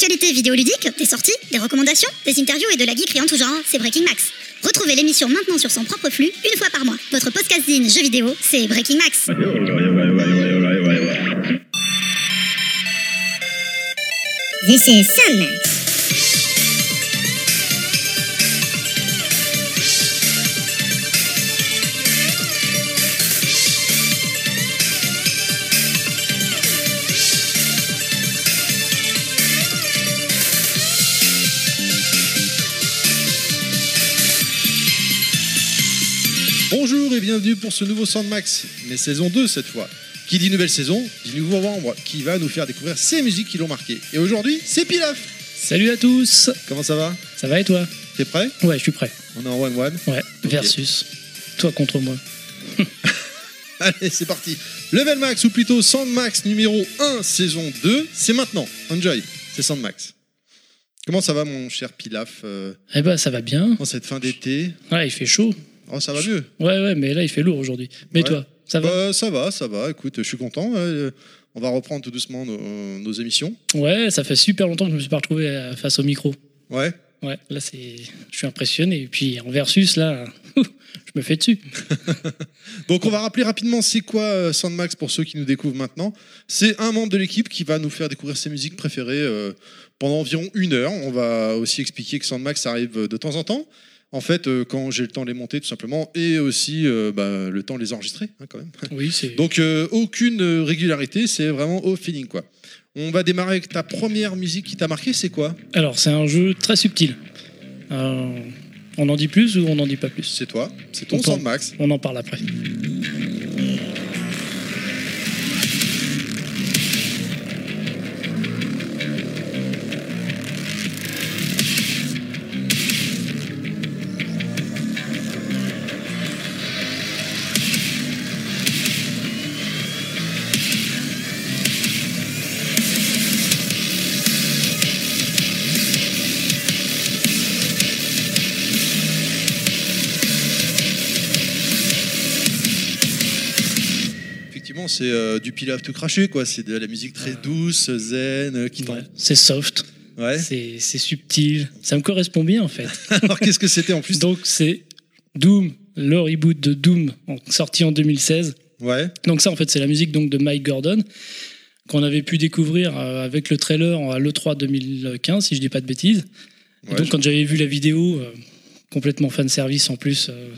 l'actualité vidéoludique, des sorties, des recommandations, des interviews et de la geekerie en tout genre, c'est Breaking Max. Retrouvez l'émission maintenant sur son propre flux, une fois par mois. Votre podcasting jeux vidéo, c'est Breaking Max. This is Sunmax. Bienvenue pour ce nouveau Soundmax, mais saison 2 cette fois. Qui dit nouvelle saison, dit nouveau membre qui va nous faire découvrir ces musiques qui l'ont marqué. Et aujourd'hui, c'est Pilaf Salut à tous Comment ça va? Ça va et toi? T'es prêt? Ouais, je suis prêt. On est en one-one. Ouais, versus. Toi contre moi. Allez, c'est parti. Level Max, ou plutôt Soundmax numéro 1, saison 2, c'est maintenant. Enjoy, c'est Soundmax. Comment ça va mon cher Pilaf euh, Eh ben, ça va bien. en cette fin d'été? Ouais, il fait chaud. Oh, ça va mieux Ouais, ouais, mais là, il fait lourd aujourd'hui. Mais Ouais. toi, ça va Bah, Ça va, ça va. Écoute, je suis content. euh, on va reprendre tout doucement nos, nos émissions. Ouais, ça fait super longtemps que je me suis pas retrouvé euh, face au micro. Ouais. Ouais, là, c'est. Je suis impressionné. Et puis, en versus, là, je me fais dessus. Donc on va rappeler rapidement c'est quoi euh, Soundmax pour ceux qui nous découvrent maintenant? C'est un membre de l'équipe qui va nous faire découvrir ses musiques préférées euh, pendant environ une heure. On va aussi expliquer que Soundmax arrive euh, de temps en temps. En fait, euh, quand j'ai le temps de les monter tout simplement, et aussi euh, bah, le temps de les enregistrer hein, quand même. Oui, c'est. Donc euh, aucune régularité, c'est vraiment au feeling quoi. On va démarrer avec ta première musique qui t'a marqué, c'est quoi? Alors, c'est un jeu très subtil. On en dit plus ou on n'en dit pas plus? C'est toi, c'est ton On Soundmax. On en parle après. C'est euh, du pilaf tout craché quoi. C'est de la musique très douce, zen, euh, qui Ouais, C'est soft, Ouais. c'est subtil. Ça me correspond bien, en fait. Alors qu'est-ce que c'était en plus? Donc c'est Doom, le reboot de Doom, sorti en 2016. Ouais. Donc ça, en fait, c'est la musique donc de Mike Gordon qu'on avait pu découvrir euh, avec le trailer à l'E3 2015, si je dis pas de bêtises. Et Ouais, donc quand j'avais vu la vidéo, euh, complètement fan service en plus, euh,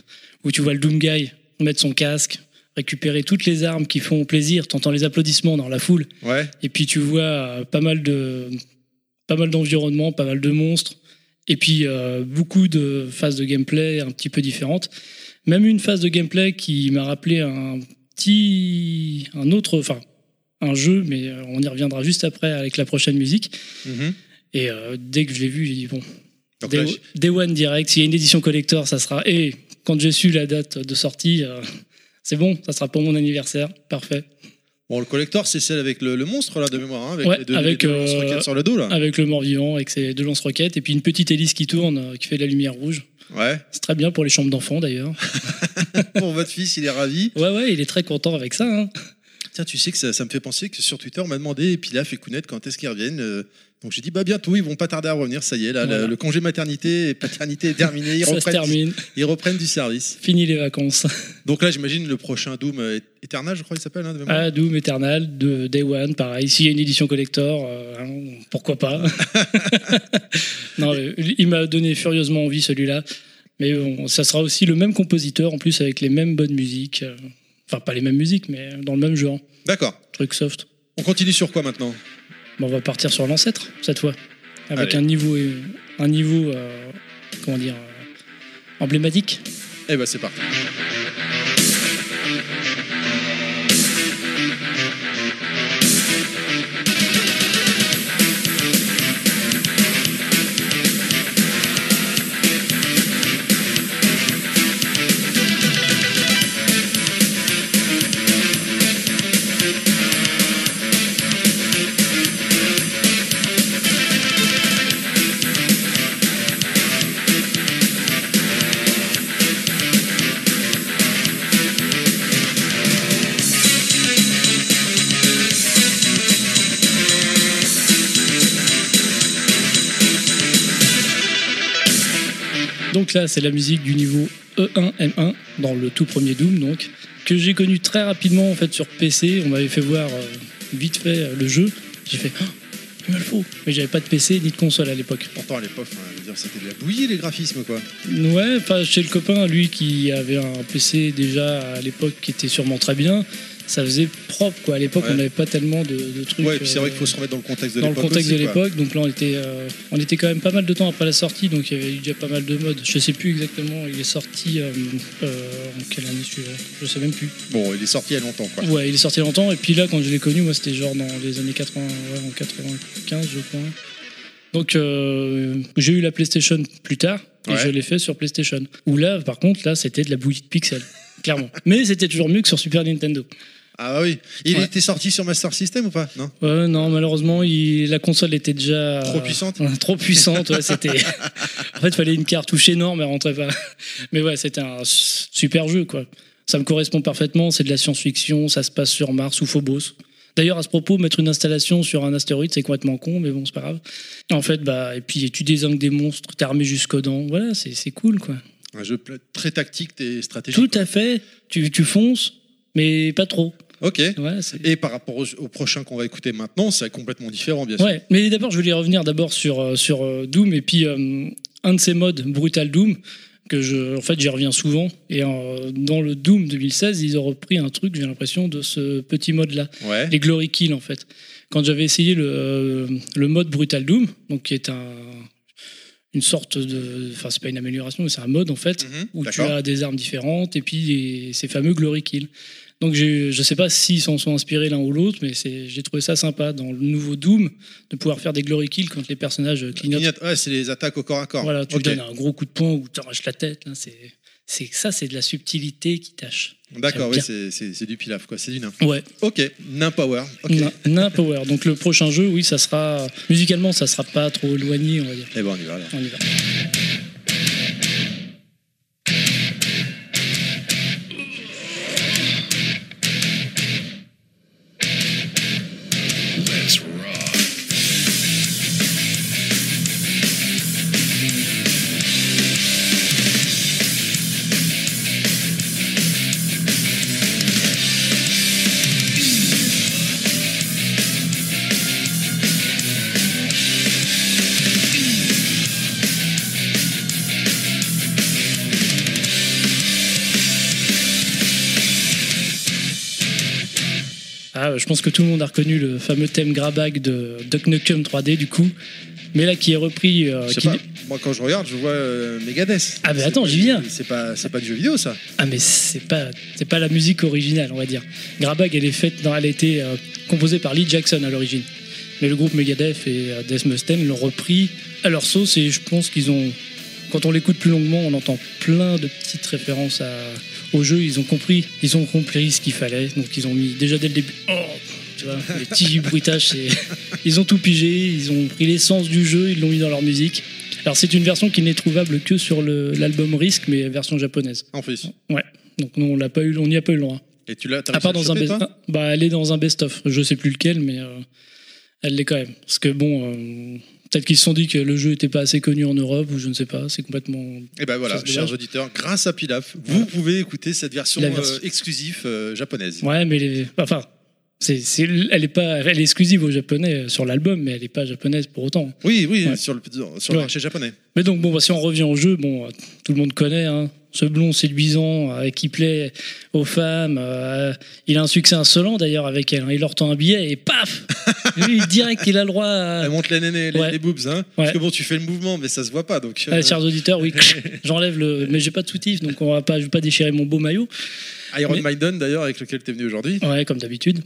où tu vois le Doom Guy mettre son casque, récupérer toutes les armes qui font plaisir, t'entends les applaudissements dans la foule, Ouais. et puis tu vois euh, pas mal de pas mal d'environnements, pas mal de monstres, et puis euh, beaucoup de phases de gameplay un petit peu différentes. Même une phase de gameplay qui m'a rappelé un petit, un autre, enfin un jeu, mais euh, on y reviendra juste après avec la prochaine musique. Mhm. Et euh, dès que je l'ai vu, j'ai dit bon, Day, là, Day One direct. S'il y a une édition collector, ça sera. Et quand j'ai su la date de sortie, euh, c'est bon, ça sera pour mon anniversaire, parfait. Bon, le collector, c'est celle avec le, le monstre là de mémoire, hein, avec Ouais, les deux, avec, les deux euh, lance-roquettes sur le dos là. Avec le mort-vivant, avec ses deux lance-roquettes, et puis une petite hélice qui tourne, euh, qui fait de la lumière rouge. Ouais. C'est très bien pour les chambres d'enfants d'ailleurs. Pour votre fils, il est ravi. Ouais, ouais, il est très content avec ça. hein. Tiens, tu sais que ça, ça me fait penser que sur Twitter, on m'a demandé Pilaf et Kounet quand est-ce qu'ils reviennent. euh, donc j'ai dit bah bientôt, ils vont pas tarder à revenir. Ça y est, là, Voilà. le, le congé maternité et paternité est terminé. Ils ça se reprennent, termine, ils reprennent du service. fini les vacances. Donc là, j'imagine le prochain Doom euh, Eternal, je crois qu'il s'appelle. Hein. Ah, Doom Eternal, de Day One, pareil. S'il y a une édition collector, euh, hein, pourquoi pas Non, il m'a donné furieusement envie celui-là. Mais bon, ça sera aussi le même compositeur, en plus avec les mêmes bonnes musiques. Enfin, pas les mêmes musiques, mais dans le même genre. D'accord. Truc soft. On continue sur quoi maintenant? Bon, on va partir sur l'ancêtre, cette fois. Avec Allez. un niveau, un niveau euh, comment dire, euh, emblématique. Eh ben c'est parti. Donc là, c'est la musique du niveau E1 M1 dans le tout premier Doom, donc que j'ai connu très rapidement en fait sur PC. On m'avait fait voir euh, vite fait euh, le jeu. J'ai fait, il me le faut. Mais j'avais pas de PC ni de console à l'époque. Pourtant, à l'époque, c'était de la bouillie, les graphismes, quoi. Ouais, enfin chez le copain, lui qui avait un PC déjà à l'époque qui était sûrement très bien, ça faisait propre quoi. À l'époque, Ouais. on n'avait pas tellement de, de trucs. Ouais, et puis c'est vrai euh, qu'il faut se remettre dans le contexte de dans le l'époque. contexte de aussi, l'époque. Donc là, on était, euh, on était quand même pas mal de temps après la sortie, donc il y avait déjà pas mal de modes. Je sais plus exactement, il est sorti euh, euh, en quelle année celui-là? Je sais même plus. Bon, il est sorti il y a longtemps, quoi. Ouais, il est sorti longtemps, et puis là, quand je l'ai connu, moi, c'était genre dans les années 80, ouais, en 95, je crois. Donc, euh, j'ai eu la PlayStation plus tard, et Ouais. je l'ai fait sur PlayStation. Où là, par contre, là, c'était de la bouillie de pixels, clairement. Mais c'était toujours mieux que sur Super Nintendo. Ah bah oui. Il Ouais. était sorti sur Master System ou pas? Non? Ouais, non, malheureusement, il- la console était déjà. Trop puissante Ouais, Trop puissante, ouais, c'était. en fait, il fallait une cartouche énorme, elle rentrait pas. Mais ouais, c'était un super jeu, quoi. Ça me correspond parfaitement, c'est de la science-fiction, ça se passe sur Mars ou Phobos. D'ailleurs, à ce propos, mettre une installation sur un astéroïde, c'est complètement con, mais bon, c'est pas grave. En fait, bah, et puis tu désingues des monstres, t'es armé jusqu'aux dents, voilà, c'est cool, quoi. Un jeu très tactique et stratégique. Tout à fait, tu, tu fonces, mais pas trop. Ok. Ouais, Et par rapport au, au prochain qu'on va écouter maintenant, c'est complètement différent, bien sûr. Ouais, mais d'abord, je voulais revenir d'abord sur, euh, sur euh, Doom et puis euh, un de ces modes, Brutal Doom, que je, en fait, j'y reviens souvent. Et euh, dans le Doom 2016, ils ont repris un truc, j'ai l'impression, de ce petit mode-là, Ouais. les Glory Kills, en fait. Quand j'avais essayé le, euh, le mode Brutal Doom, donc qui est un, une sorte de. Enfin, c'est pas une amélioration, mais c'est un mode, en fait, Mhm, où tu as des armes différentes et puis ces fameux Glory Kills. Donc je sais pas s'ils s'en sont inspirés l'un ou l'autre, mais c'est- j'ai trouvé ça sympa dans le nouveau Doom de pouvoir faire des Glory Kills quand les personnages clignotent. Clignote- Ouais, c'est les attaques au corps à corps. Voilà, tu Ok. donnes un gros coup de poing ou tu arraches la tête. là, c'est, c'est, ça, c'est de la subtilité qui tâche. D'accord, oui, c'est- du pilaf, quoi. C'est du nain. Ouais, Ok, nain power. Nain- power. Donc le prochain jeu, oui, ça sera musicalement, ça sera pas trop éloigné, on va dire. Eh ben, on y va alors. On y va. Je pense que tout le monde a reconnu le fameux thème Grabag de Duck Nukem 3D du coup, mais là qui est repris. euh, qui pas, moi quand je regarde, je vois euh, Megadeth. Ah, mais attends, j'y viens. C'est pas, c'est pas du jeu vidéo ça. Ah mais c'est pas c'est pas la musique originale on va dire. Grabag elle est faite dans, elle a été euh, composée par Lee Jackson à l'origine. Mais le groupe Megadeth et Death Mustaine l'ont repris à leur sauce et je pense qu'ils ont quand on l'écoute plus longuement on entend plein de petites références à- au jeu ils ont compris ils ont compris ce qu'il fallait donc ils ont mis déjà dès le début oh, tu vois les petits bruitages c'est ils ont tout pigé ils ont pris l'essence du jeu ils l'ont mis dans leur musique. Alors c'est une version qui n'est trouvable que sur l'album Risk mais version japonaise. En plus. Ouais. Donc nous on l'a pas eu, on n'y a pas eu droit. Et tu l'as. t'as À part dans un best, ah, bah elle est dans un best-of. Je sais plus lequel, mais euh, elle l'est quand même. Parce que bon, euh, peut-être qu'ils se sont dit que le jeu était pas assez connu en Europe ou je ne sais pas. C'est complètement. Et ben voilà, chers auditeurs, grâce à Pilaf, vous pouvez écouter cette version, euh, exclusive euh, japonaise. Ouais, mais les- enfin, c'est, c'est- elle est pas, elle est exclusive aux japonais euh, sur l'album, mais elle est pas japonaise pour autant. Oui, oui, Ouais. sur le, sur le Ouais. marché japonais. Mais donc bon, bah, si on revient au jeu, bon, tout le monde connaît. Hein, ce blond séduisant euh, qui plaît aux femmes, euh, il a un succès insolent d'ailleurs avec elle. hein. Il leur tend un billet et paf, lui direct il a le droit. À... Elle monte les nénés, les, Ouais. les boobs, hein. Parce que bon, tu fais le mouvement, mais ça se voit pas, donc. euh, Ah, chers auditeurs, oui, j'enlève le. Mais j'ai pas de soutif, donc on va pas, je vais pas déchirer mon beau maillot. Iron Maiden, d'ailleurs, avec lequel tu es venu aujourd'hui. Ouais, comme d'habitude.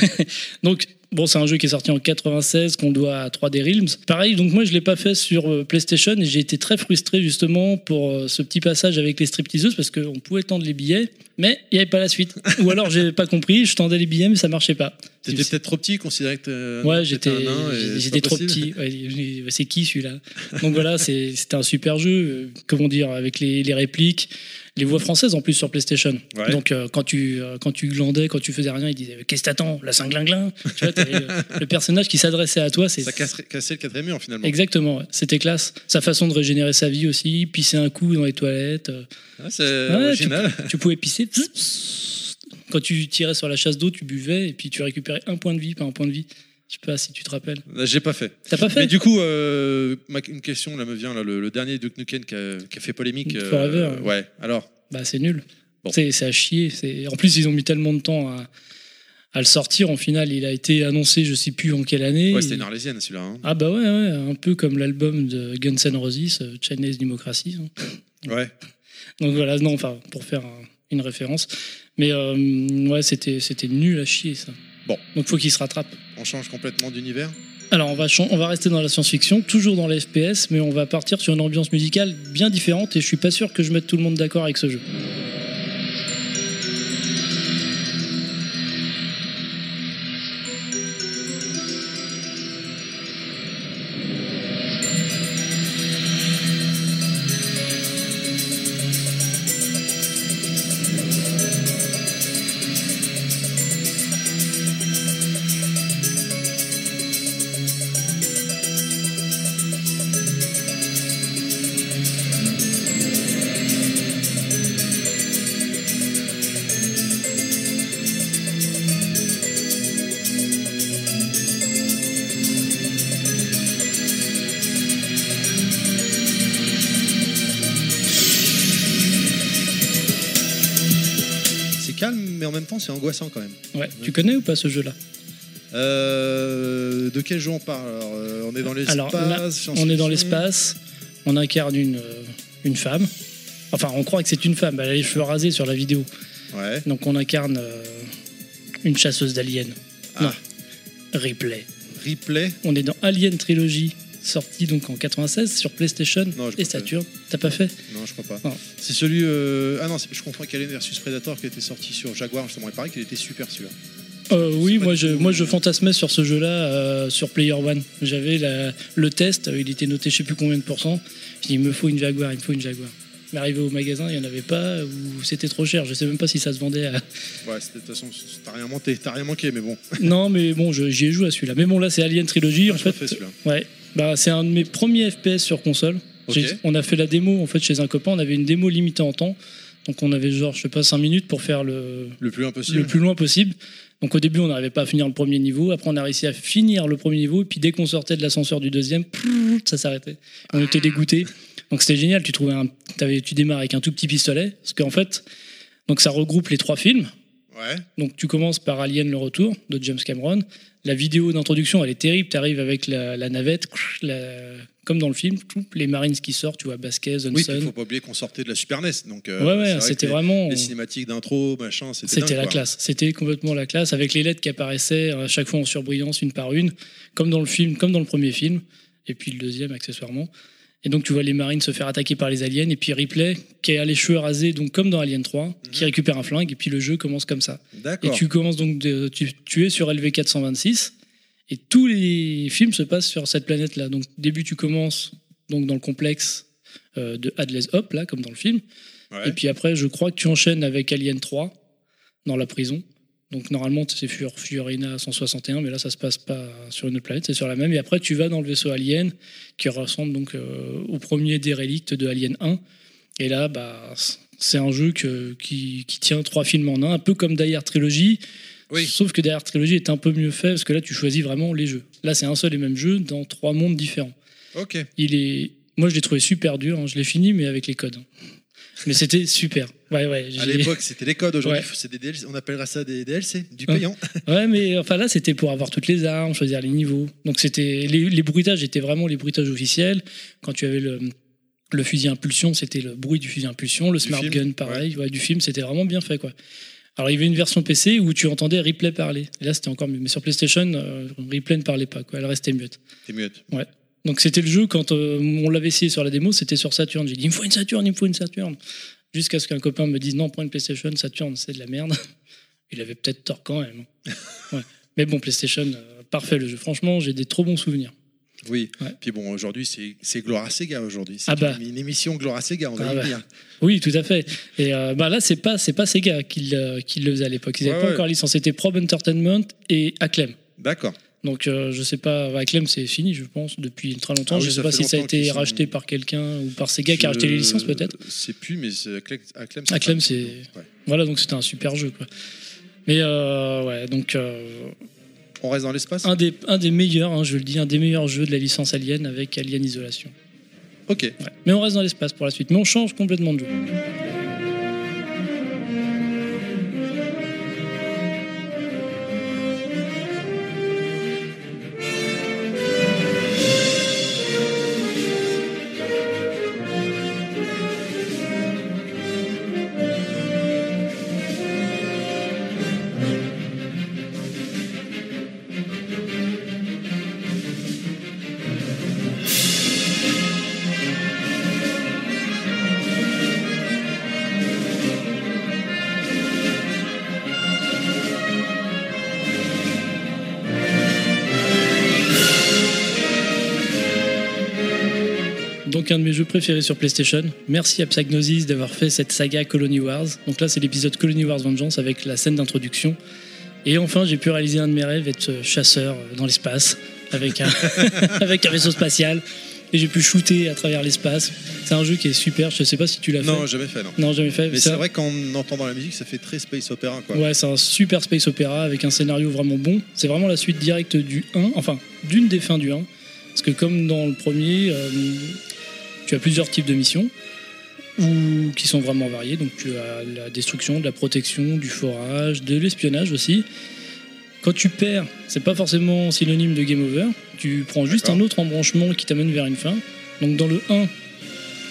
donc, bon, c'est un jeu qui est sorti en 96, qu'on doit à 3D Realms. Pareil, donc moi, je l'ai pas fait sur euh, PlayStation et j'ai été très frustré justement pour euh, ce petit passage avec les stripteaseuses parce qu'on pouvait tendre les billets, mais il n'y avait pas la suite. Ou alors, j'ai pas compris, je tendais les billets, mais ça marchait pas. T'étais peut-être trop petit, considéré que Ouais, j'étais, trop petit. Ouais, c'est qui celui-là? Donc voilà, c'est- c'était un super jeu. euh, Comment dire, avec les, les répliques, les voix françaises en plus sur PlayStation. Ouais. Donc euh, quand tu euh, quand tu glandais, quand tu faisais rien, ils disaient qu'est-ce que t'attends, la cinglinglin? tu vois, euh, le personnage qui s'adressait à toi, c'est Ça casserait- cassait le quatrième mur finalement. exactement. ouais. C'était classe. Sa façon de régénérer sa vie aussi, pisser un coup dans les toilettes. euh, Ah, c'est original. tu pouvais pisser. Quand tu tirais sur la chasse d'eau, tu buvais et puis tu récupérais un point de vie par un point de vie. Je sais pas si tu te rappelles. J'ai pas fait. T'as pas Mais fait du coup, euh, ma- une question là me vient là, le, le dernier Duke Nukem qui a, qui a fait polémique. euh, Forever. ouais. Alors, Bah c'est nul. Bon. C'est à chier. C'est- En plus, ils ont mis tellement de temps à, à le sortir. En final, il a été annoncé, je sais plus en quelle année. ouais, c'était une arlésienne celui-là. hein. Ah bah ouais, ouais, un peu comme l'album de Guns N' Roses, euh, Chinese Democracy. hein. Ouais. Donc voilà, non, enfin, pour faire un- une référence. Mais euh, ouais, c'était c'était nul à chier, ça. Bon. Donc faut qu'il se rattrape. On change complètement d'univers. Alors on va, on va rester dans la science-fiction, toujours dans les FPS, mais on va partir sur une ambiance musicale bien différente et je suis pas sûr que je mette tout le monde d'accord avec ce jeu. Angoissant quand même. Ouais, tu connais ou pas ce jeu-là Euh, de quel jeu on parle Alors, euh, On est dans l'espace. Alors, là, science-fiction On est dans l'espace, on incarne une, euh, une femme. Enfin, on croit que c'est une femme, elle a les cheveux rasés sur la vidéo. Ouais. Donc on incarne une chasseuse d'aliens. Ah. Non, replay. Replay. On est dans Alien Trilogy, sorti donc en 96 sur PlayStation Non, et. Saturn. T'as pas fait? Non, je crois pas. C'est celui. euh, Ah non, je confonds avec Alien versus Predator qui était sorti sur Jaguar justement. Il paraît qu'il était super celui-là. Euh, Oui, moi je, moi je fantasmais sur ce jeu-là euh, sur Player One. J'avais le test, euh, il était noté je sais plus combien de pourcents. Je dis il me faut une Jaguar, il me faut une Jaguar. Mais arrivé au magasin, il n'y en avait pas ou c'était trop cher. Je sais même pas si ça se vendait à. Ouais, de toute façon, t'as rien rien manqué, mais bon. non, mais bon, je- j'y ai joué à celui-là. Mais bon, là c'est Alien Trilogy. En J'ai pas fait, fait celui-là. Ouais, bah, c'est un de mes premiers FPS sur console. On a fait la démo en fait chez un copain, on avait une démo limitée en temps. Donc on avait genre, je sais pas, 5 minutes pour faire le, Le plus impossible. le plus loin possible. Donc au début, on n'arrivait pas à finir le premier niveau. Après, on a réussi à finir le premier niveau. Et puis dès qu'on sortait de l'ascenseur du deuxième, ça s'arrêtait. On était dégoûtés. Donc c'était génial. Tu trouvais un, t'avais- tu démarres avec un tout petit pistolet, parce qu'en fait, donc ça regroupe les trois films. Ouais. Donc tu commences par Alien le retour de James Cameron. La vidéo d'introduction, elle est terrible. Tu arrives avec la, la navette, la- comme dans le film, les Marines qui sortent, tu vois, Basquez, Oui, Johnson. il faut pas oublier qu'on sortait de la Super NES. Donc, euh, ouais, ouais, c'était vraiment. Les cinématiques d'intro, machin, c'était C'était la quoi. classe, c'était complètement la classe, avec les lettres qui apparaissaient à chaque fois en surbrillance, une par une, comme dans le film, comme dans le premier film, et puis le deuxième accessoirement. Et donc tu vois les marines se faire attaquer par les aliens, et puis Ripley, qui a les cheveux rasés, donc comme dans Alien 3, qui récupère un flingue, et puis le jeu commence comme ça. Et tu commences donc, de- tu, tu es sur LV426, et tous les films se passent sur cette planète-là. Donc début tu commences donc dans le complexe euh, de Hadley's Hop, là, comme dans le film. Ouais. Et puis après, je crois que tu enchaînes avec Alien 3 dans la prison. Donc normalement, c'est Fiorina 161, mais là, ça se passe pas sur une autre planète, c'est sur la même. Et après, tu vas dans le vaisseau Alien, qui ressemble donc euh, au premier des relicts de Alien 1. Et là, bah, c'est un jeu que- qui, qui tient trois films en un, un peu comme Die Hard Trilogy. Oui. Sauf que Die Hard Trilogy est un peu mieux fait, parce que là, tu choisis vraiment les jeux. Là, c'est un seul et même jeu dans trois mondes différents. Ok. Il est... Moi, je l'ai trouvé super dur. hein. Je l'ai fini, mais avec les codes. Mais c'était super. Ouais, ouais. À l'époque, c'était les codes. Aujourd'hui, Ouais. c'est des DLC. On appellera ça des DLC, du Ouais. payant. Ouais, mais enfin là, c'était pour avoir toutes les armes, choisir les niveaux. Donc c'était les, les bruitages étaient vraiment les bruitages officiels. Quand tu avais le, le fusil impulsion, c'était le bruit du fusil impulsion. Le Du smart film, gun, pareil. Ouais, du film, c'était vraiment bien fait, quoi. Alors il y avait une version PC où tu entendais Ripley parler. Et là, c'était encore mieux. Mais sur PlayStation, euh, Ripley ne parlait pas, quoi. Elle restait muette. T'es muette. Donc c'était le jeu quand euh, on l'avait essayé sur la démo, c'était sur Saturn. J'ai dit il me faut une Saturn, il me faut une Saturn. Jusqu'à ce qu'un copain me dise non, prends une PlayStation, Saturn, c'est de la merde. Il avait peut-être tort quand même. Ouais. Mais bon, PlayStation, euh, parfait le jeu. Franchement, j'ai des trop bons souvenirs. Oui. Ouais. Puis bon, aujourd'hui, c'est c'est Gloria Sega aujourd'hui. C'est Ah bah. une, une émission Gloria Sega, on va Ah y bah. venir. Oui, tout à fait. Et euh, bah là, c'est pas c'est pas Sega qui le, qui le faisait à l'époque. Ils n'avaient Ouais, pas ouais. encore licence. C'était Probe Entertainment et Acclaim. D'accord. Donc euh, je sais pas, Acclaim c'est fini, je pense, depuis très longtemps. Ah oui, je sais pas si ça a été sont- racheté par quelqu'un ou par Sega qui a racheté les licences peut-être. C'est plus, mais Acclaim, pas- c'est Ouais. voilà, donc c'était un super jeu quoi. Mais euh, ouais, donc euh, On reste dans l'espace? un des un des meilleurs, hein, je le dis, un des meilleurs jeux de la licence Alien avec Alien Isolation. Ok. Ouais. Mais on reste dans l'espace pour la suite, mais on change complètement de jeu. Jeux préférés sur PlayStation. Merci à Psygnosis d'avoir fait cette saga Colony Wars. Donc là c'est l'épisode Colony Wars Vengeance avec la scène d'introduction. Et enfin j'ai pu réaliser un de mes rêves, être chasseur dans l'espace avec un, avec un vaisseau spatial. Et j'ai pu shooter à travers l'espace. C'est un jeu qui est super, je sais pas si tu l'as fait. Non, jamais fait, non. Non, jamais fait. Mais c'est vrai qu'en entendant la musique, ça fait très space opéra, quoi. Ouais, c'est un super space opéra avec un scénario vraiment bon. C'est vraiment la suite directe du 1, enfin d'une des fins du 1. Parce que comme dans le premier, euh, tu as plusieurs types de missions ou qui sont vraiment variées. Donc tu as la destruction, de la protection, du forage, de l'espionnage aussi. Quand tu perds, c'est pas forcément synonyme de game over. Tu prends juste un autre embranchement qui t'amène vers une fin. Donc dans le 1,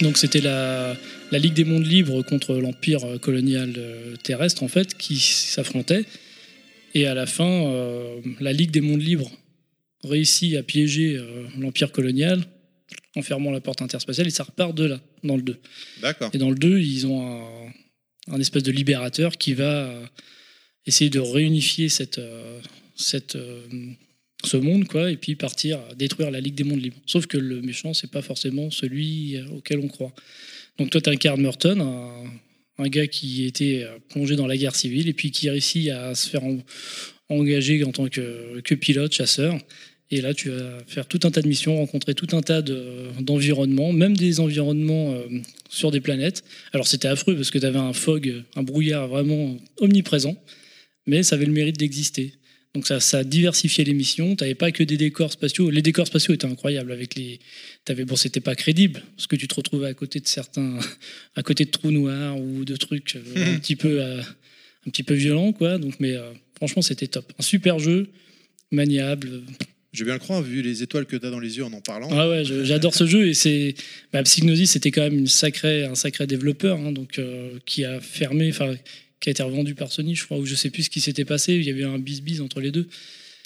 donc c'était la, la Ligue des mondes libres contre l'empire colonial euh, terrestre en fait qui s'affrontait. Et à la fin, euh, la Ligue des mondes libres réussit à piéger euh, l'empire colonial en fermant la porte interspatiale et ça repart de là dans le 2. D'accord. Et dans le 2, ils ont un, un espèce de libérateur qui va euh, essayer de réunifier cette, euh, cette, euh, ce monde, quoi, et puis partir détruire la Ligue des Mondes Libres. Sauf que le méchant, c'est pas forcément celui auquel on croit. Donc toi, tu incarnes Merton, un, un gars qui était plongé dans la guerre civile et puis qui réussit à se faire en- engager en tant que, que pilote, chasseur. Et là, tu vas faire tout un tas de missions, rencontrer tout un tas de- d'environnements, même des environnements euh, sur des planètes. Alors c'était affreux parce que tu avais un fog, un brouillard vraiment omniprésent, mais ça avait le mérite d'exister. Donc ça, ça diversifiait les missions. Tu n'avais pas que des décors spatiaux. Les décors spatiaux étaient incroyables. Avec les, t'avais bon, c'était pas crédible parce que tu te retrouvais à côté de certains, à côté de trous noirs ou de trucs euh, un petit peu, euh, un petit peu violents, quoi. Donc, mais franchement, c'était top. Un super jeu, maniable. Je vais bien le croire, vu les étoiles que tu as dans les yeux en en parlant. Ah ouais, j'adore ce jeu et c'est bah, Psygnosis, c'était quand même une sacrée, un sacré développeur, hein, donc euh, qui a fermé, enfin qui a été revendu par Sony, je crois, ou je sais plus ce qui s'était passé. Il y avait un bis-bis entre les deux.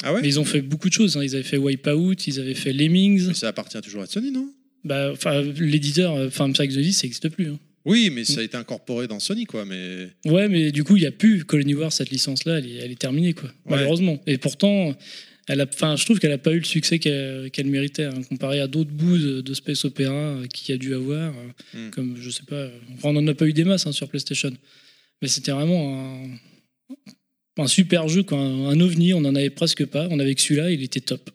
Ah ouais? Mais ils ont fait beaucoup de choses. hein. Ils avaient fait Wipeout, ils avaient fait Lemmings. Mais ça appartient toujours à Sony, non? Bah, l'éditeur, euh, enfin Psygnosis, ça n'existe plus. hein. Oui, mais ça a été incorporé dans Sony, quoi. Mais Ouais, mais du coup, il n'y a plus Colony Wars, cette licence-là, elle est terminée, quoi, malheureusement. Et pourtant, elle a, enfin, je trouve qu'elle n'a pas eu le succès qu'elle qu'elle méritait, hein, comparé à d'autres bouts de, Space Opera euh, qu'il y a dû avoir, Hmm. comme, je sais pas, enfin, on n'en a pas eu des masses hein, sur PlayStation. Mais c'était vraiment un, un super jeu, quoi, un, un ovni, on n'en avait presque pas. On avait que celui-là, il était top.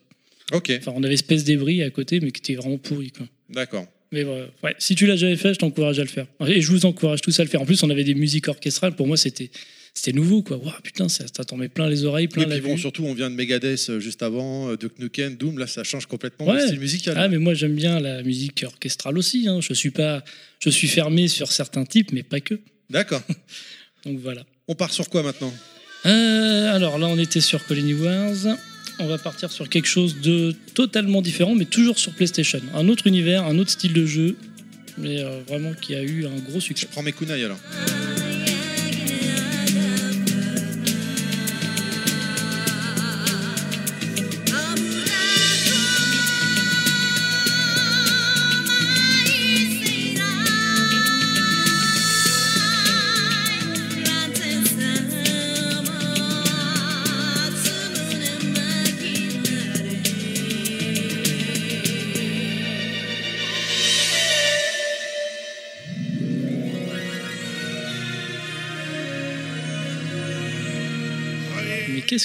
ok, Enfin, on avait Space Débris à côté, mais qui était vraiment pourri, d'accord. Mais ouais, si tu l'as jamais fait, je t'encourage à le faire. Et je vous encourage tous à le faire. En plus, on avait des musiques orchestrales. Pour moi, c'était c'était nouveau, quoi. Waouh, putain, ça, ça t'en met plein les oreilles, plein Oui, la puis bon, vue. surtout, on vient de Megadeth euh, juste avant, euh, de Knucken, Doom, là, ça change complètement Ouais. le style musical. Ah, mais moi, j'aime bien la musique orchestrale aussi. Hein. Je suis pas, je suis fermé sur certains types, mais pas que. D'accord. Donc voilà. On part sur quoi maintenant? Euh, alors là, on était sur Colony Wars. On va partir sur quelque chose de totalement différent, mais toujours sur PlayStation. Un autre univers, un autre style de jeu, mais euh, vraiment qui a eu un gros Je succès. prends mes kunai alors.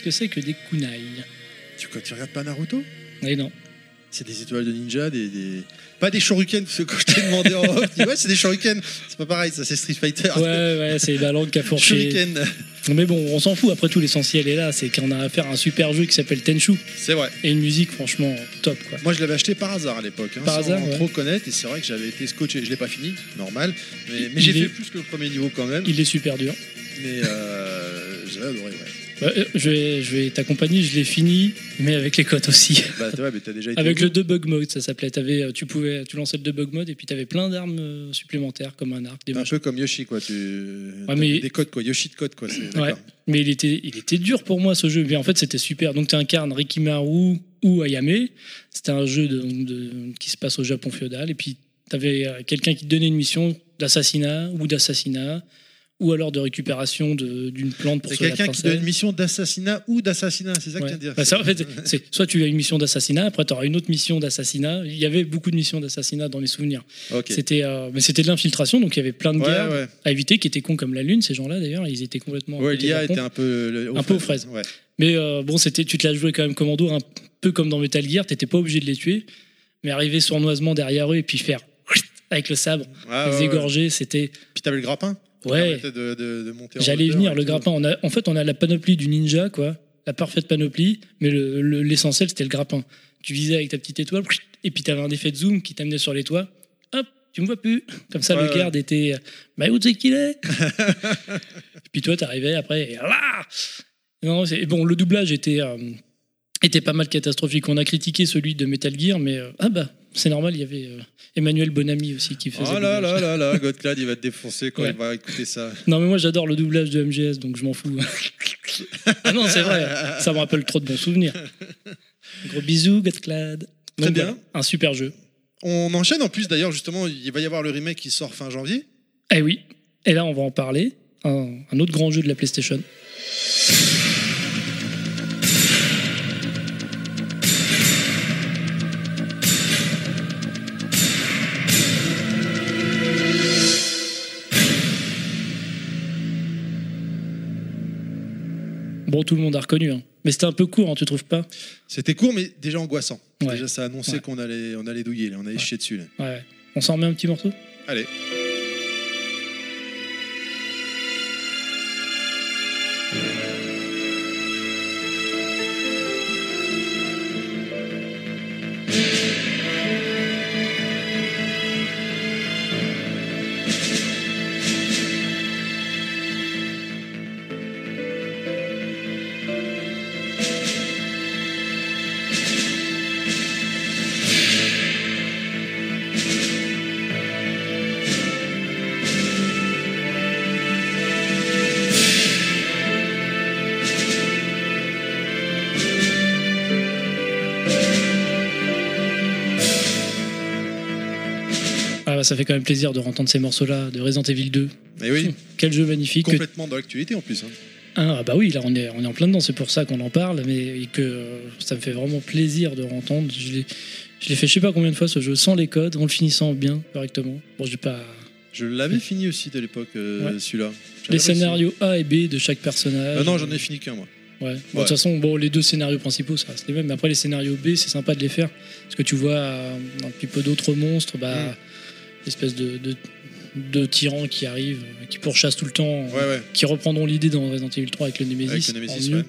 Que c'est que des kunai Tu, tu regardes pas Naruto? Eh non. C'est des étoiles de ninja, des, des- Pas des shurikens, parce que quand je t'ai demandé en off, tu dis, ouais, c'est des shurikens. C'est pas pareil, ça, c'est Street Fighter. Ouais, ouais, c'est la langue qui a fourché. Shuriken. Mais bon, on s'en fout. Après tout, l'essentiel est là. C'est qu'on a affaire à un super jeu qui s'appelle Tenchu. C'est vrai. Et une musique, franchement, top, quoi. Moi, je l'avais acheté par hasard à l'époque, hein, Par sans hasard, ouais. trop connaître, et c'est vrai que j'avais été scotché. Je l'ai pas fini, normal, mais, j'ai est- fait plus que le premier niveau quand même. Il est super dur. Mais euh, j'avais adoré, ouais. Bah, euh, je vais, je vais t'accompagner. Je l'ai fini, mais avec les cotes aussi. Bah, tu vois, mais t'as déjà été. Avec le debug mode, ça s'appelait. Euh, tu pouvais, tu lançais le debug mode et puis t'avais plein d'armes euh, supplémentaires comme un arc, des Un peu comme Yoshi, quoi. Tu... Ouais, mais- Des codes, quoi. Yoshi de code, quoi. Ouais. Mais il était, il était dur pour moi ce jeu. Mais en fait, c'était super. Donc, tu incarnes Rikimaru ou Ayame. C'était un jeu de, de- qui se passe au Japon féodal. Et puis, tu avais quelqu'un qui te donnait une mission d'assassinat ou d'assassinat ou alors de récupération de- d'une plante pour C'est quelqu'un qui donne une mission d'assassinat ou d'assassinat, c'est ça que Ouais. tu viens de dire Bah, ça, en fait, soit tu as une mission d'assassinat, après tu auras une autre mission d'assassinat. Il y avait beaucoup de missions d'assassinat dans mes souvenirs. C'était, euh, mais c'était de l'infiltration, donc il y avait plein de Ouais, guerres ouais. à éviter qui étaient cons comme la lune. Ces gens-là, d'ailleurs, ils étaient complètement. Ouais, l'IA était un peu. le- Un peu aux fraises. Mais euh, bon, c'était, tu te la jouais quand même commando, un peu comme dans Metal Gear, t'étais pas obligé de les tuer, mais arriver sournoisement derrière eux et puis faire avec le sabre, Ah, les égorger, c'était. Puis t'avais le grappin? Ouais, permettait de, de, de monter en j'allais venir, le grappin. On a, en fait, on a la panoplie du ninja, quoi, la parfaite panoplie, mais le- le- l'essentiel, c'était le grappin. Tu visais avec ta petite étoile, et puis t'avais un effet de zoom qui t'amenait sur les toits. Hop, tu me vois plus. Comme ça, Ouais, le ouais. garde était. Bah, où c'est qu'il est? Puis toi, t'arrivais après, et là Non, c'est- bon, le doublage était, euh, était pas mal catastrophique. On a critiqué celui de Metal Gear, mais euh, ah bah, c'est normal, il y avait euh, Emmanuel Bonamy aussi qui faisait. Oh là là là là, Godclad, il va te défoncer quand Ouais. il va écouter ça. Non, mais moi j'adore le doublage de MGS, donc je m'en fous. ah non, c'est vrai, ça me rappelle trop de bons souvenirs. Gros bisous, Godclad. Très bien. voilà, un super jeu. On enchaîne en plus d'ailleurs, justement, il va y avoir le remake qui sort fin janvier. Eh oui, et là on va en parler. Un, un autre grand jeu de la PlayStation. Bon, tout le monde a reconnu, hein. mais c'était un peu court, hein, tu trouves pas? C'était court, mais déjà angoissant. Ouais. Déjà, ça annonçait Ouais. qu'on allait, on allait douiller, là. on allait chier dessus. Là. On s'en remet un petit morceau? Allez. Ça fait quand même plaisir de entendre ces morceaux-là de Resident Evil 2. Mais oui, Quel jeu magnifique. que- complètement dans l'actualité en plus. hein. Ah bah oui, là on est, on est en plein dedans, c'est pour ça qu'on en parle, mais et que euh, ça me fait vraiment plaisir de entendre. Je l'ai je l'ai fait je sais pas combien de fois ce jeu, sans les codes, en le finissant bien, correctement. Bon, j'ai pas... Je l'avais fini aussi de l'époque, euh, Ouais. celui-là. J'avais Les scénarios A et B de chaque personnage. Ah non, j'en ai fini qu'un, moi. Ouais. Bon, De Ouais. toute façon, bon, les deux scénarios principaux, ça reste les mêmes. Mais après, les scénarios B, c'est sympa de les faire. Parce que tu vois euh, un petit peu d'autres monstres, bah, Mm. L'espèce de, de, de tyrans qui arrivent, qui pourchassent tout le temps, Ouais, ouais. qui reprendront l'idée dans Resident Evil 3 avec le Nemesis. Avec le en Nemesis, mieux. ouais.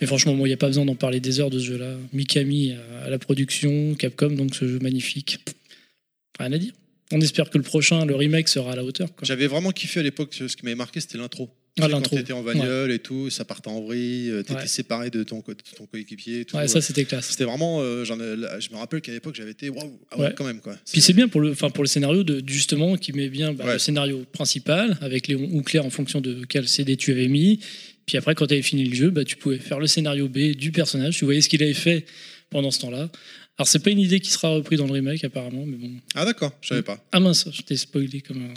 Mais franchement, il n'y a pas besoin d'en parler des heures de ce jeu-là. Mikami à, la production, Capcom, donc ce jeu magnifique. Rien à dire. On espère que le prochain, le remake, sera à la hauteur. J'avais vraiment kiffé à l'époque, ce qui m'avait marqué, c'était l'intro. Ah. Quand t'étais en bagnole et tout, ça partait en vrille, euh, t'étais Ouais. séparé de ton, de ton coéquipier. tout. Ouais, ça, c'était classe. C'était vraiment. euh, j'en ai- là, je me rappelle qu'à l'époque, j'avais été. Waouh, ah ouais, quand même, quoi. Puis c'est bien pour le, enfin pour le scénario de justement qui met bien bah, le scénario principal avec Léon ou Claire en fonction de quel CD tu avais mis. Puis après, quand tu avais fini le jeu, bah, tu pouvais faire le scénario B du personnage. Tu voyais ce qu'il avait fait pendant ce temps-là. Alors c'est pas une idée qui sera reprise dans le remake apparemment, mais bon. Ah, d'accord, je savais pas. Ah mince, je t'ai spoilé comme un.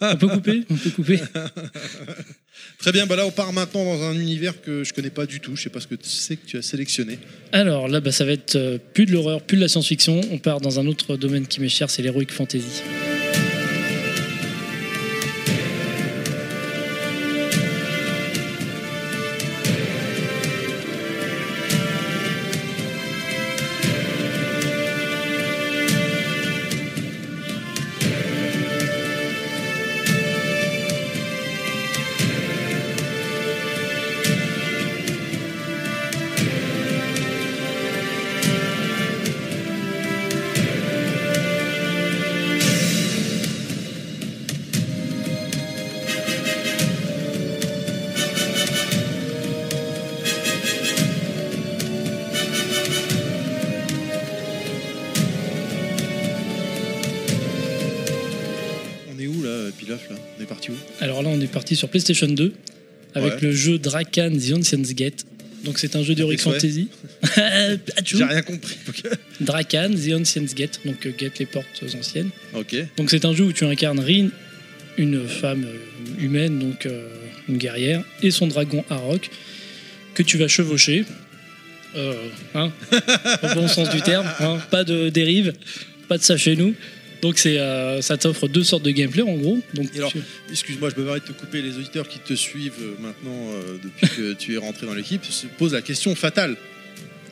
On peut couper? On peut couper Très bien, bah là, on part maintenant dans un univers que je connais pas du tout. Je sais pas ce que tu sais que tu as sélectionné. Alors là, bah, ça va être euh, plus de l'horreur, plus de la science-fiction. On part dans un autre domaine qui m'est cher, c'est l'heroic fantasy. Alors là, on est parti sur PlayStation 2 avec Ouais. le jeu Drakan The Ancient's Gate. Donc c'est un jeu d'Heroic souhaits. Fantasy. Atchou. J'ai rien compris. Drakan The Ancient's Gate, donc euh, Gate les portes anciennes. Ok. Donc c'est un jeu où tu incarnes Rin, une femme euh, humaine, donc euh, une guerrière, et son dragon Arok, que tu vas chevaucher. Euh, hein, au bon sens du terme, hein, pas de dérive, pas de ça chez nous. Donc c'est, euh, ça t'offre deux sortes de gameplay en gros. Donc alors, tu- Excuse-moi, je me permets de te couper. Les auditeurs qui te suivent euh, maintenant euh, depuis que tu es rentré dans l'équipe se posent la question fatale.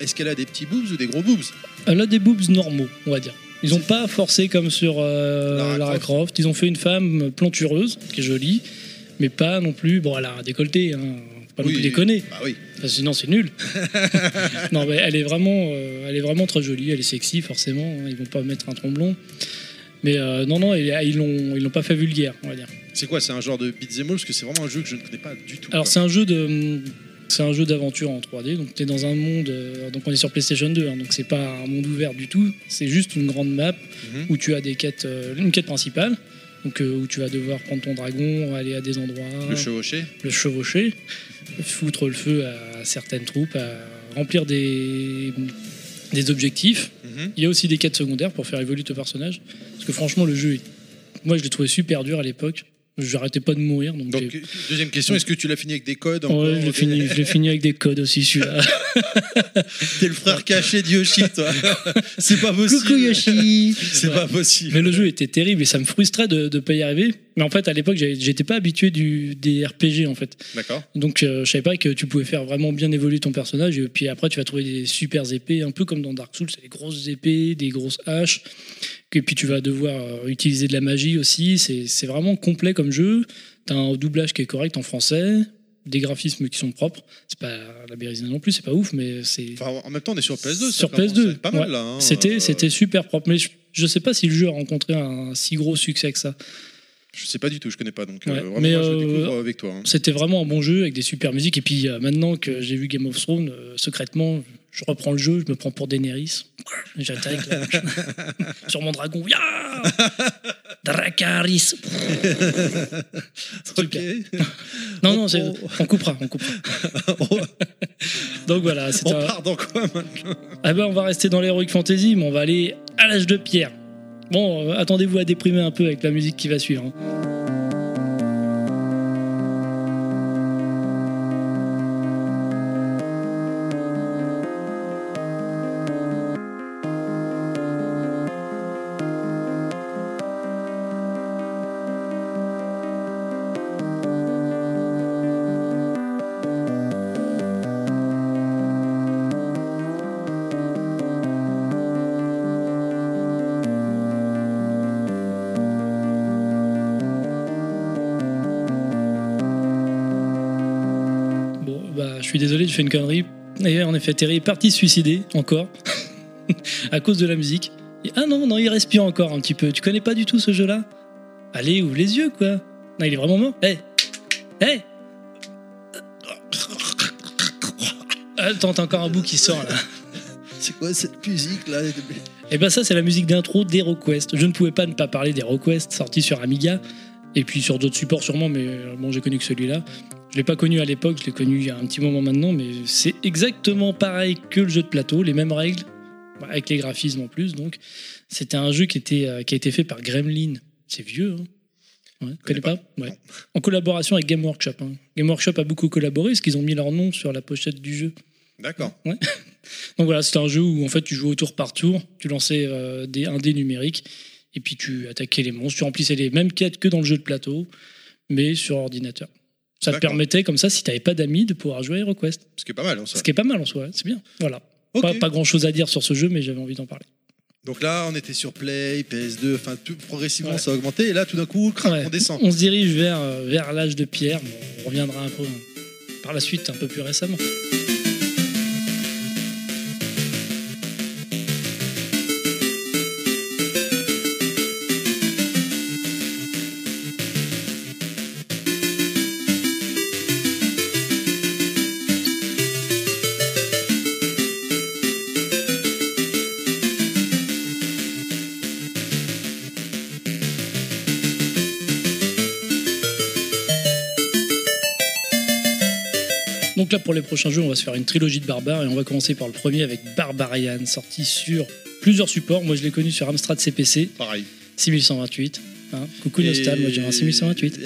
Est-ce qu'elle a des petits boobs ou des gros boobs? Elle a des boobs normaux, on va dire. Ils n'ont pas forcé comme sur euh, Lara Lara, Croft. Croft. Ils ont fait une femme plantureuse, qui est jolie, mais pas non plus. Bon, elle a un décolleté, hein, faut pas non plus déconner. Bah oui. Sinon, c'est nul. non, mais elle est vraiment, euh, elle est vraiment très jolie. Elle est sexy, forcément. hein, Ils vont pas mettre un tromblon. Mais euh, non, non, ils l'ont, ils l'ont pas fait vulgaire, on va dire. C'est quoi C'est un genre de beat'em all Parce que c'est vraiment un jeu que je ne connais pas du tout. Alors, c'est un jeu de, c'est un jeu d'aventure en 3D. Donc, tu es dans un monde. euh, donc, on est sur PlayStation 2. hein, donc, c'est pas un monde ouvert du tout. C'est juste une grande map Mhm. où tu as des quêtes, euh, une quête principale. Donc, euh, où tu vas devoir prendre ton dragon, aller à des endroits. Le chevaucher le chevaucher, foutre le feu à certaines troupes, à remplir des, des objectifs. Mhm. Il y a aussi des quêtes secondaires pour faire évoluer ton personnage. Parce que franchement, le jeu, est- moi je l'ai trouvé super dur à l'époque. J'arrêtais pas de mourir. Donc, deuxième question est-ce que tu l'as fini avec des codes encore Ouais, je l'ai fini, avec des codes aussi celui-là. T'es le frère caché de Yoshi, toi. c'est pas possible. Coucou Yoshi C'est pas possible. Mais le jeu était terrible et ça me frustrait de ne pas y arriver. Mais en fait, à l'époque, j'étais pas habitué du, des RPG en fait. D'accord. Donc euh, je savais pas que tu pouvais faire vraiment bien évoluer ton personnage et puis après tu vas trouver des super épées un peu comme dans Dark Souls, des grosses épées, des grosses haches et puis tu vas devoir euh, utiliser de la magie aussi, c'est vraiment complet comme jeu. T'as un doublage qui est correct en français, des graphismes qui sont propres. C'est pas la Bérésina non plus, c'est pas ouf mais c'est Enfin, en même temps, on est sur PS2. ça Sur commence PS2, à être Pas mal ouais. là. hein. c'était Euh, c'était super propre mais je, je sais pas si le jeu a rencontré un si gros succès que ça. Je sais pas du tout, je connais pas. Donc, Ouais, euh, vraiment, mais, moi, je découvre avec toi. hein. C'était vraiment un bon jeu avec des super musiques. Et puis euh, maintenant que j'ai vu Game of Thrones, euh, secrètement, je reprends le jeu, je me prends pour Daenerys. J'attaque là, sur mon dragon. Ok. Super. Non, non, c'est- On- on coupera, on coupera. on, Donc voilà, c'est on un... part dans quoi maintenant? Ah ben, on va rester dans l'Heroic Fantasy, mais on va aller à l'âge de pierre. Bon, euh, attendez-vous à déprimer un peu avec la musique qui va suivre. hein. Fais une connerie. Et en effet, Terry est parti se suicider, encore, à cause de la musique. Et- ah non, non, il respire encore un petit peu. Tu connais pas du tout ce jeu-là? Allez, ouvre les yeux, quoi. Non, il est vraiment mort. Hé Hé Attends, t'as encore un bout qui sort, là. C'est quoi cette musique là? Et ben ça, c'est la musique d'intro d'HeroQuest. Je ne pouvais pas ne pas parler d'HeroQuest, sorti sur Amiga, et puis sur d'autres supports sûrement, mais euh, bon, j'ai connu que celui-là. Je l'ai pas connu à l'époque, je l'ai connu il y a un petit moment maintenant, mais c'est exactement pareil que le jeu de plateau, les mêmes règles, avec les graphismes en plus. Donc, c'était un jeu qui, était, euh, qui a été fait par Gremlin. C'est vieux, hein Ouais, connais pas, Ouais. En collaboration avec Game Workshop. hein. Game Workshop a beaucoup collaboré, parce qu'ils ont mis leur nom sur la pochette du jeu. D'accord. Donc voilà, c'était un jeu où en fait tu jouais au tour par tour, tu lançais euh, des, un dé numérique et puis tu attaquais les monstres, tu remplissais les mêmes quêtes que dans le jeu de plateau, mais sur ordinateur. Ça te D'accord. permettait comme ça, si t'avais pas d'amis, de pouvoir jouer à HeroQuest. Ce qui est pas mal, hein, ça. Ce qui est pas mal en soi, c'est bien. Voilà. Ok. Pas, pas grand chose à dire sur ce jeu, mais j'avais envie d'en parler. Donc là, on était sur Play, PS2, enfin tout progressivement Ouais. ça a augmenté. Et là, tout d'un coup, crac, Ouais. on descend. On se dirige vers, euh, vers l'âge de pierre. On reviendra un peu hein, par la suite, un peu plus récemment. Pour les prochains jeux, on va se faire une trilogie de barbares et on va commencer par le premier avec Barbarian, sorti sur plusieurs supports. Moi, je l'ai connu sur Amstrad CPC, Pareil. 6128. Hein. Coucou Et- Nostal, moi j'ai un 6128.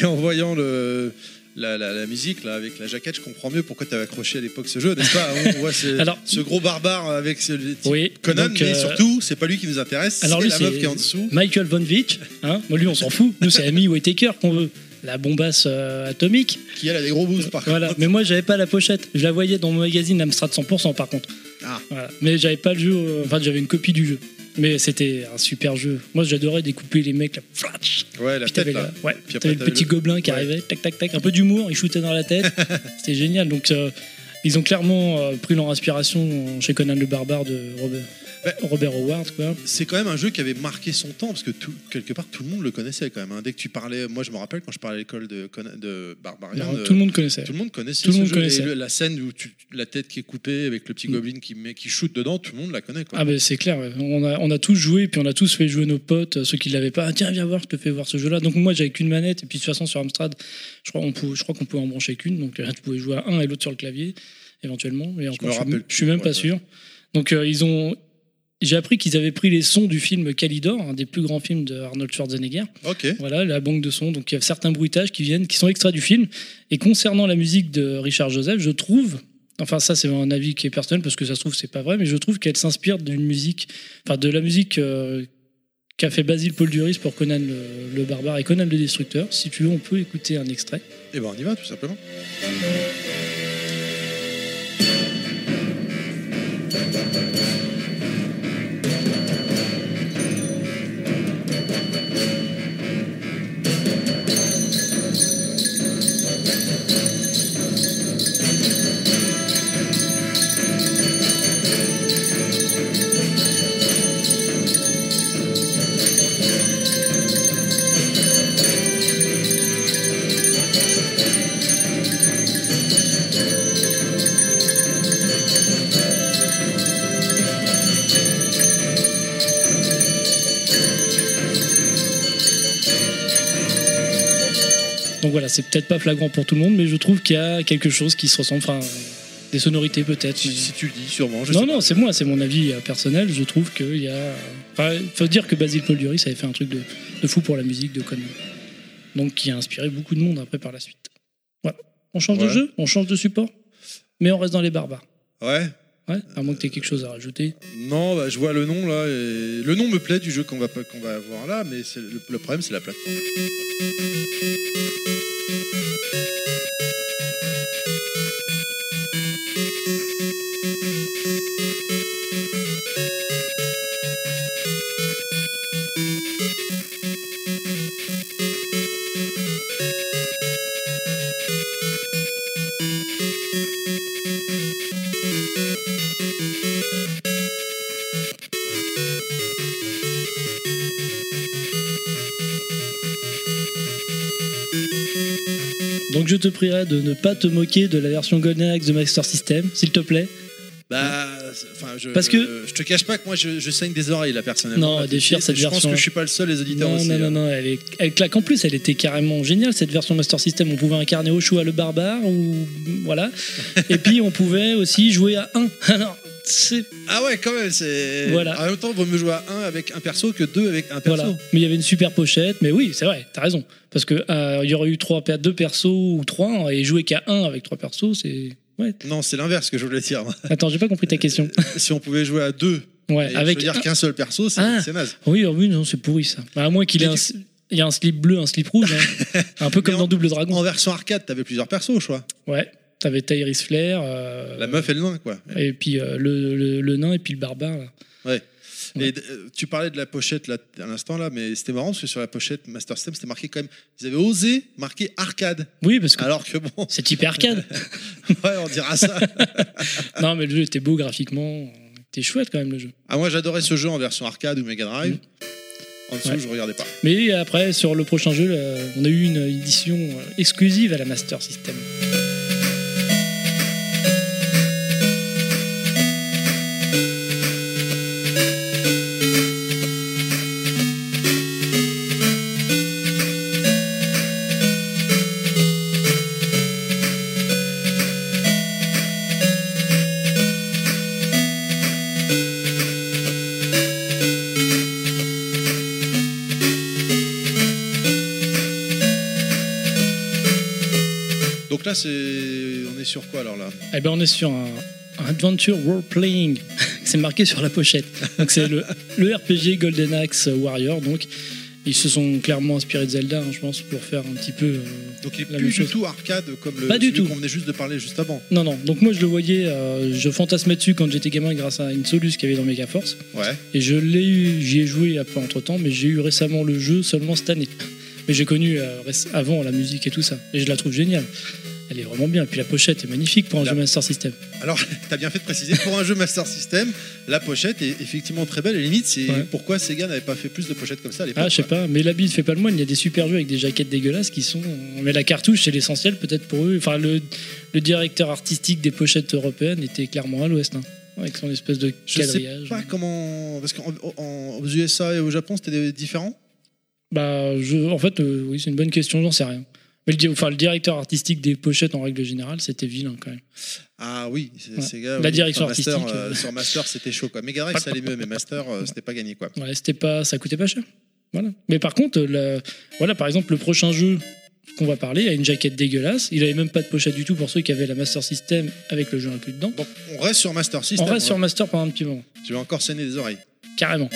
Et en voyant le, la, la- la musique là, avec la jaquette, je comprends mieux pourquoi tu avais accroché à l'époque ce jeu, n'est-ce pas On voit ce, Alors- ce gros barbare avec ce, Oui, Conan, donc, mais euh, surtout, c'est pas lui qui nous intéresse, c'est alors lui, la meuf c'est- qui est en dessous. Michael Von Vick, hein. Moi, lui, on s'en fout. Nous, c'est Amy Whittaker qu'on veut. La bombasse euh, atomique. Qui elle a des gros boobs par Voilà. contre. Mais moi, j'avais pas la pochette. Je la voyais dans mon magazine Amstrad 100% par contre. Ah. Voilà. Mais j'avais pas le jeu. euh, Enfin, j'avais une copie du jeu. Mais c'était un super jeu. Moi, j'adorais découper les mecs là. Flatch. Ouais, la Puis tête t'avais là. le, ouais, Puis après, t'avais le t'avais petit le- gobelin qui Ouais. arrivait, tac tac tac, un peu d'humour, il shootait dans la tête. C'était génial. Donc euh, ils ont clairement euh, pris leur inspiration chez Conan le barbare de Robert, Bah, Robert Howard. Quoi. C'est quand même un jeu qui avait marqué son temps parce que tout, quelque part tout le monde le connaissait quand même. hein. Dès que tu parlais, moi je me rappelle quand je parlais à l'école de, Barbarian, euh, tout le monde connaissait. tout le monde connaissait Tout le ce monde jeu. connaissait. Et le- la scène où tu, la tête qui est coupée avec le petit Mm. goblin qui, met, qui shoot dedans, tout le monde la connaît. Quoi. Ah ben c'est clair, ouais. on a, on a tous joué, puis on a tous fait jouer nos potes, euh, ceux qui l'avaient pas. Ah, tiens, viens voir, je te fais voir ce jeu-là. Donc moi j'avais qu'une manette, et puis de toute façon sur Amstrad, je crois, on pouvait- je crois qu'on pouvait en brancher qu'une, donc euh, tu pouvais jouer à un et l'autre sur le clavier, éventuellement. Et encore, me je, rappelle suis, je suis même pas ouais, sûr. Donc euh, ils ont, j'ai appris qu'ils avaient pris les sons du film Calidor, un des plus grands films de Arnold Schwarzenegger. Ok. Voilà, la banque de sons. Donc il y a certains bruitages qui viennent, qui sont extraits du film. Et concernant la musique de Richard Joseph, je trouve, enfin ça c'est un avis qui est personnel parce que ça se trouve c'est pas vrai, mais je trouve qu'elle s'inspire d'une musique, enfin de la musique euh, qu'a fait Basile Paul Duris pour Conan le, le barbare et Conan le destructeur. Si tu veux, on peut écouter un extrait. Et ben on y va tout simplement. C'est peut-être pas flagrant pour tout le monde, mais je trouve qu'il y a quelque chose qui se ressemble, enfin des sonorités peut-être. Si, mais- si tu le dis, sûrement. Je non, sais non, c'est moi, c'est mon avis euh, personnel. Je trouve qu'il y a. Enfin, il faut dire que Basile Paul Duris avait fait un truc de, de fou pour la musique de Conan. Donc, qui a inspiré beaucoup de monde après par la suite. Voilà. On change de jeu, on change de support, mais on reste dans les barbares. Ouais. Ouais, à moins que tu aies quelque chose à rajouter. Non, bah, je vois le nom là. Et... Le nom me plaît du jeu qu'on va, qu'on va avoir là, mais le problème c'est la plateforme. Je te prierai de ne pas te moquer de la version Golden Axe de Master System, s'il te plaît. Bah, enfin, je, Parce que- je te cache pas que moi je, je saigne des oreilles là personnellement. Non, déchire cette Je pense version. que je suis pas le seul, les auditeurs Non, aussi. non, non, hein. non, elle, est- elle claque. En plus, elle était carrément géniale, cette version Master System. On pouvait incarner Oshua le barbare, ou voilà. Et puis, on pouvait aussi jouer à 1. Alors, Ah ouais, quand même, c'est. Voilà. En même temps, vaut mieux jouer à un avec un perso que deux avec un perso. Voilà. Mais il y avait une super pochette. Mais oui, c'est vrai, t'as raison. Parce que euh, il y aurait eu trois, per- deux persos ou trois, et jouer qu'à un avec trois persos, c'est. Ouais. Non, c'est l'inverse que je voulais dire. Attends, j'ai pas compris ta question. si on pouvait jouer à deux Ouais, et avec. choisir un- qu'un seul perso, c'est Ah. c'est naze. Oui, oh oui, non, c'est pourri ça. Bah, à moins qu'il ait un. Il y a un slip bleu, un slip rouge. hein. un peu comme Mais dans en- Double Dragon. En version arcade, t'avais plusieurs persos, je crois. Ouais. T'avais Tyrese Flair. euh, La meuf et le nain, quoi. Et puis euh, le, le, le nain et puis le barbare. là. Ouais. Et euh, tu parlais de la pochette là, à l'instant là, mais c'était marrant parce que sur la pochette Master System, c'était marqué quand même. Ils avaient osé marquer arcade. Oui, parce que Alors que bon, c'est typé arcade. ouais, on dira ça. non, mais le jeu était beau graphiquement. C'était chouette quand même le jeu. Ah, moi j'adorais ce jeu en version arcade ou Mega Drive. En dessous, Ouais. je regardais pas. Mais après, sur le prochain jeu, là, on a eu une édition exclusive à la Master System. Là, c'est on est sur quoi alors là? Eh ben, on est sur un, un Adventure Role Playing. c'est marqué sur la pochette. Donc, c'est le, le RPG Golden Axe Warrior. Donc, ils se sont clairement inspirés de Zelda, hein, je pense, pour faire un petit peu. euh, Donc il est La plus du tout arcade comme le Pas du tout. qu'on venait juste de parler juste avant. Non, non. Donc, moi, je le voyais, euh, je fantasmais dessus quand j'étais gamin grâce à une Solus qu'il y avait dans Megaforce. Ouais. Et je l'ai eu, j'y ai joué peu entre temps, mais j'ai eu récemment le jeu seulement cette année. Mais j'ai connu euh, avant la musique et tout ça. Et je la trouve géniale. Elle est vraiment bien. Puis la pochette est magnifique pour un La- jeu Master System. Alors, t'as bien fait de préciser, pour un jeu Master System, la pochette est effectivement très belle. Et limite, c'est Ouais. pourquoi Sega n'avait pas fait plus de pochettes comme ça à l'époque. Ah, je sais pas, mais l'habit ne fait pas le moine. Il y a des super jeux avec des jaquettes dégueulasses qui sont. Mais la cartouche, c'est l'essentiel peut-être pour eux. Enfin, le, le directeur artistique des pochettes européennes était clairement à l'ouest, hein, avec son espèce de Je sais quadrillage. pas comment. Parce qu'en en- aux USA et au Japon, c'était différent. Bah, je, en fait, euh, oui, c'est une bonne question, j'en sais rien. Mais le, di- enfin, le directeur artistique des pochettes en règle générale, c'était vilain quand même. Ah oui, c'est- Ouais. Sega. La oui, direction Master, artistique, euh, euh. sur Master, c'était chaud quoi. Mega Drive, ça allait mieux, mais Master, euh, c'était pas gagné quoi. Ouais, c'était pas, ça coûtait pas cher. Voilà. Mais par contre, voilà, par exemple, le prochain jeu qu'on va parler a une jaquette dégueulasse. Il avait même pas de pochette du tout pour ceux qui avaient la Master System avec le jeu inclus dedans. Donc on reste sur Master System. On reste sur. Master pendant un petit moment, Je vais encore saigner des oreilles. carrément.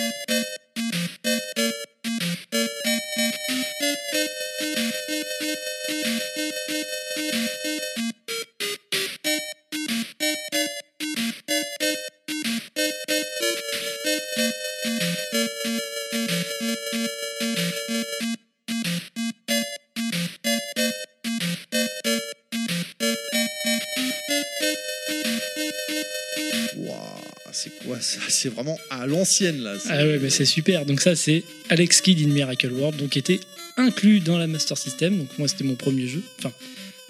C'est vraiment à l'ancienne là. Ah ouais, mais c'est super. Donc ça, c'est Alex Kidd in Miracle World, donc qui était inclus dans la Master System. Donc moi, c'était mon premier jeu, enfin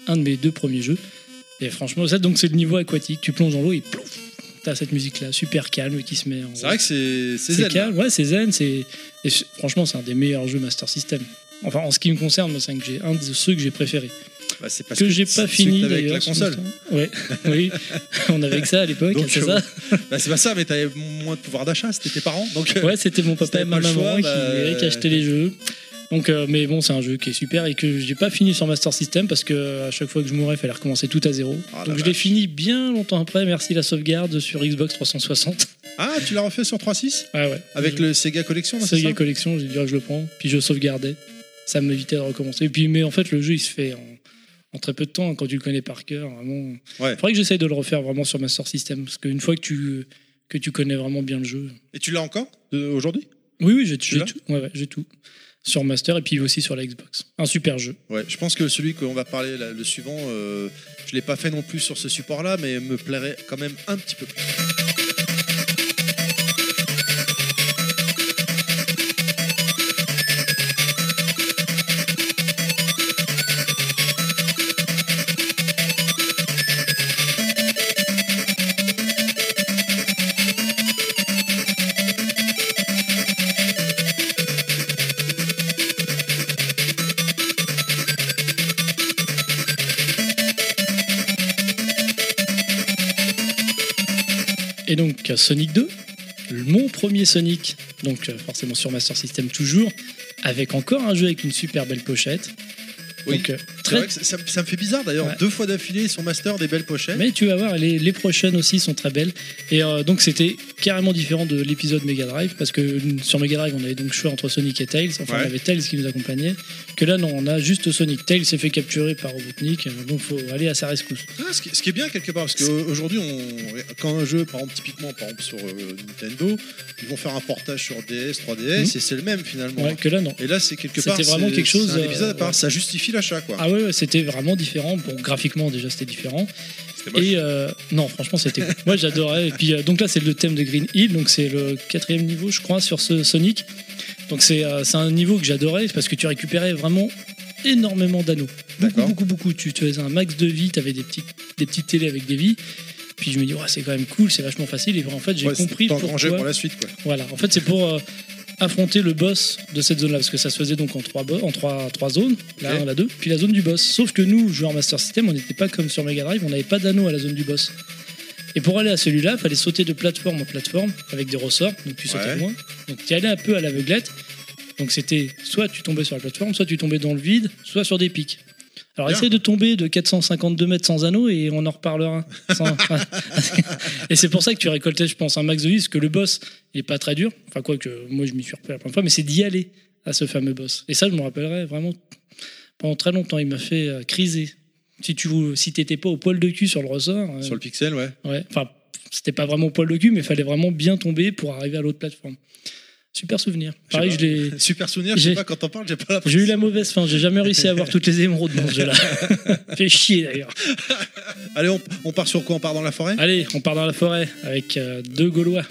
un de mes deux premiers jeux. Et franchement, ça, donc c'est le niveau aquatique. Tu plonges dans l'eau et plouf, t'as cette musique-là, super calme, qui se met. En C'est vrai que c'est zen. calme, ouais, c'est zen. C'est franchement, c'est un des meilleurs jeux Master System. Enfin, en ce qui me concerne, moi, c'est un, un de ceux que j'ai préférés. Bah, c'est parce Que j'ai c'est pas fini que avec la console. Ouais, oui, on avait que ça à l'époque, c'est euh, ça. Bah, c'est pas ça, mais t'avais moins de pouvoir d'achat, c'était tes parents. Donc, euh, Ouais, c'était mon papa et ma maman choix, qui, bah, qui achetaient les jeux. Donc, euh, mais bon, c'est un jeu qui est super et que j'ai pas fini sur Master System parce que à chaque fois que je mourais, il fallait recommencer tout à zéro. Ah, Donc je l'ai fini bien longtemps après. Merci la sauvegarde sur Xbox 360. Ah, tu l'as refait sur 3.6 Ouais, ouais. Avec le Sega Collection, Sega ça? Collection, j'ai dit ah, je le prends. Puis je sauvegardais. Ça m'évitait de recommencer. Et puis, mais en fait, le jeu il se fait en, en très peu de temps quand tu le connais par cœur. Vraiment. Ouais. Faudrait que j'essaye de le refaire vraiment sur Master System parce qu'une fois que tu que tu connais vraiment bien le jeu, Et tu l'as encore aujourd'hui? Oui, oui, j'ai tout. Ouais, ouais, j'ai tout. Sur Master et puis aussi sur la Xbox. Un super jeu. Ouais, je pense que celui qu'on va parler, là, le suivant, euh, je l'ai pas fait non plus sur ce support-là, mais me plairait quand même un petit peu plus. Et donc euh, Sonic 2, mon premier Sonic, donc euh, forcément sur Master System toujours, avec encore un jeu avec une super belle pochette. Oui. Donc, euh, très... vrai que ça, me fait bizarre d'ailleurs, Ouais. deux fois d'affilée sur Master, des belles pochettes. Mais tu vas voir, les, les prochaines aussi sont très belles. Et euh, donc c'était carrément différent de l'épisode Mega Drive, parce que euh, sur Mega Drive on avait donc choix entre Sonic et Tails, enfin Ouais. on avait Tails qui nous accompagnait, que là non, on a juste Sonic. Tails s'est fait capturer par Robotnik, euh, donc faut aller à sa rescousse. Ah, ce, qui, ce qui est bien quelque part, parce qu'aujourd'hui, on, quand un jeu, par exemple, typiquement, par exemple sur euh, Nintendo, ils vont faire un portage sur DS, 3DS, Mhm. et c'est le même finalement. Ouais, que là non. Et là, c'est quelque C'était part. vraiment c'est- quelque chose, un épisode à euh, part, ouais. ça justifie l'achat, quoi. Ah ouais, c'était vraiment différent. Bon, graphiquement déjà c'était différent. Et euh, non, franchement, c'était cool. Moi, j'adorais. Et puis, euh, donc là, c'est le thème de Green Hill. Donc, c'est le quatrième niveau, je crois, sur ce Sonic. Donc, c'est euh, c'est un niveau que j'adorais parce que tu récupérais vraiment énormément d'anneaux. Beaucoup, D'accord. beaucoup, beaucoup. Tu tu faisais un max de vie. Tu avais des petites, des petites télés avec des vies. Puis, je me dis, ouais, c'est quand même cool, c'est vachement facile. Et en fait, j'ai Ouais, c'était compris t'engranger pourquoi. pour la suite, quoi. Voilà, en fait, c'est pour euh, affronter le boss de cette zone-là, parce que ça se faisait donc en trois, bo- en trois, trois zones, la Ok. 1, la 2, puis la zone du boss. Sauf que nous, joueurs Master System, on n'était pas comme sur Mega Drive, on n'avait pas d'anneau à la zone du boss. Et pour aller à celui-là, il fallait sauter de plateforme en plateforme avec des ressorts, donc tu sautais Ouais. loin. Donc tu allais un peu à l'aveuglette. Donc c'était soit tu tombais sur la plateforme, soit tu tombais dans le vide, soit sur des pics. Alors Bien. essaye de tomber de 452 mètres sans anneau et on en reparlera. Sans- et c'est pour ça que tu récoltais, je pense, un max de vie, parce que le boss, il est pas très dur. Enfin, quoi que moi, je m'y suis repris la première fois, mais c'est d'y aller à ce fameux boss. Et ça, je me rappellerai vraiment pendant très longtemps. Il m'a fait euh, criser. Si tu si t'étais pas au poil de cul sur le ressort, euh, Sur le pixel, ouais. ouais, enfin, c'était pas vraiment au poil de cul, mais il fallait vraiment bien tomber pour arriver à l'autre plateforme. Super souvenir. Pareil, je l'ai. Super souvenir, je sais pas, quand t'en parles, j'ai pas la J'ai eu la mauvaise fin, j'ai jamais réussi à avoir toutes les émeraudes dans ce jeu-là. Fait chier d'ailleurs. Allez, on, on part sur quoi? On part dans la forêt? Allez, on part dans la forêt avec euh, deux Gaulois.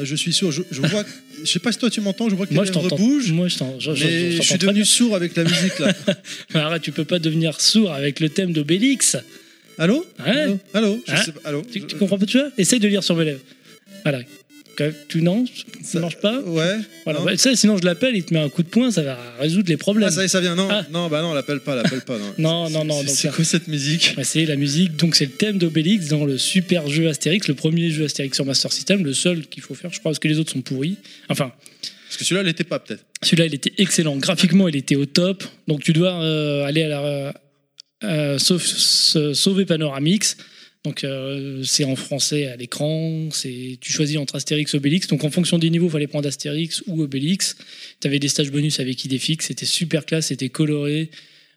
Allô Là, Je suis sourd. Je, je vois. Je sais pas si toi tu m'entends. Je vois que Moi les je lèvres bougent. Moi je t'entends. Je, je- Mais je je, suis devenu sourd avec la musique là. bien. Arrête, tu peux pas devenir sourd avec le thème d'Obélix. Allô? Ouais. Allô? Allô? Hein? sais pas. Allô? Tu, tu comprends pas, tu vois Essaye de lire sur mes lèvres. Voilà. Tu non Ça Ça- marche pas Ouais. Voilà. non Ouais, ça, sinon je l'appelle, il te met un coup de poing, ça va résoudre les problèmes. Ah ça ça vient. Non, Ah. non, bah non, l'appelle pas, l'appelle pas. Non, Non, non, non, c'est- quoi cette musique Ouais, c'est la musique, donc c'est le thème d'Obélix dans le super jeu Astérix, le premier jeu Astérix sur Master System, le seul qu'il faut faire, je crois, parce que les autres sont pourris. Enfin, Parce que celui-là, elle était pas peut-être. celui-là, il était excellent. Graphiquement, il était au top. Donc tu dois euh, aller à la. euh, sauf- se- sauver Panoramix. Donc euh, c'est en français à l'écran. C'est tu choisis entre Astérix Obélix. Donc en fonction des niveaux, il fallait prendre Astérix ou Obélix. Tu avais des stages bonus avec Idéfix. C'était super classe. C'était coloré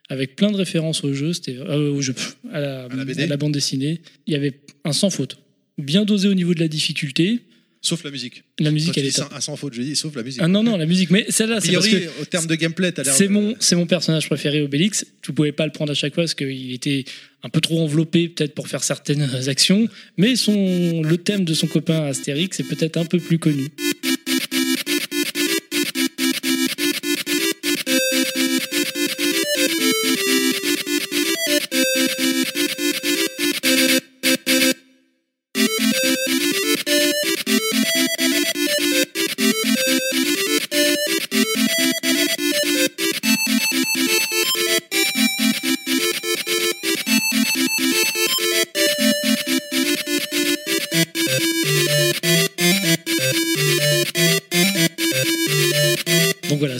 avec plein de références au jeu. C'était euh, au jeu, à la, À la à la bande dessinée. Il y avait un sans faute. Bien dosé au niveau de la difficulté. Sauf la musique. La musique, elle est top. sans, sans faute, je dis sauf la musique. Ah non non, la musique. Mais celle-là, c'est parce que au terme de gameplay, t'as l'air. c'est mon, c'est mon personnage préféré, Obélix. Tu pouvais pas le prendre à chaque fois parce qu'il était un peu trop enveloppé, peut-être pour faire certaines actions. Mais son, le thème de son copain Astérix est peut-être un peu plus connu.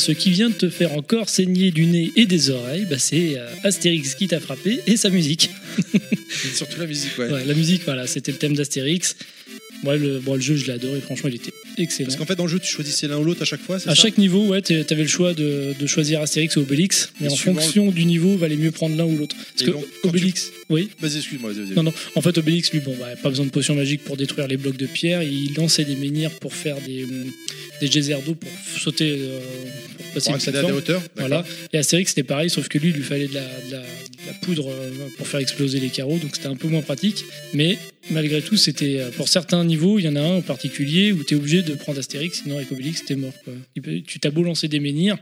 Ce qui vient de te faire encore saigner du nez et des oreilles, bah c'est euh, Astérix qui t'a frappé et sa musique. Surtout la musique, ouais. Ouais, la musique, voilà, c'était le thème d'Astérix. Moi, le, bon, le jeu, je l'ai adoré, franchement, il était excellent. Parce qu'en fait, dans le jeu, tu choisissais l'un ou l'autre à chaque fois, c'est À ça chaque niveau, ouais, tu avais le choix de, de choisir Astérix ou Obélix, mais Et en suivant fonction du niveau, il valait mieux prendre l'un ou l'autre. Parce Et que donc, quand tu- Obélix, oui. Vas-y, excuse-moi, vas-y, vas-y. Non, non. En fait, Obélix, lui, bon, bah, pas besoin de potions magiques pour détruire les blocs de pierre. Il lançait des menhirs pour faire des, hum, des geysers d'eau pour sauter, euh, pour passer Pour une accéder à des plateforme. hauteurs d'accord. Voilà. Et Astérix, c'était pareil, sauf que lui, il lui fallait de la, de la- de la poudre euh, pour faire exploser les carreaux, donc c'était un peu moins pratique. Mais malgré tout, c'était euh, pour certains niveaux, il y en a un en particulier où tu es obligé de prendre Astérix, sinon avec Obélix, t'es mort. Quoi. Tu t'as beau lancer des menhirs,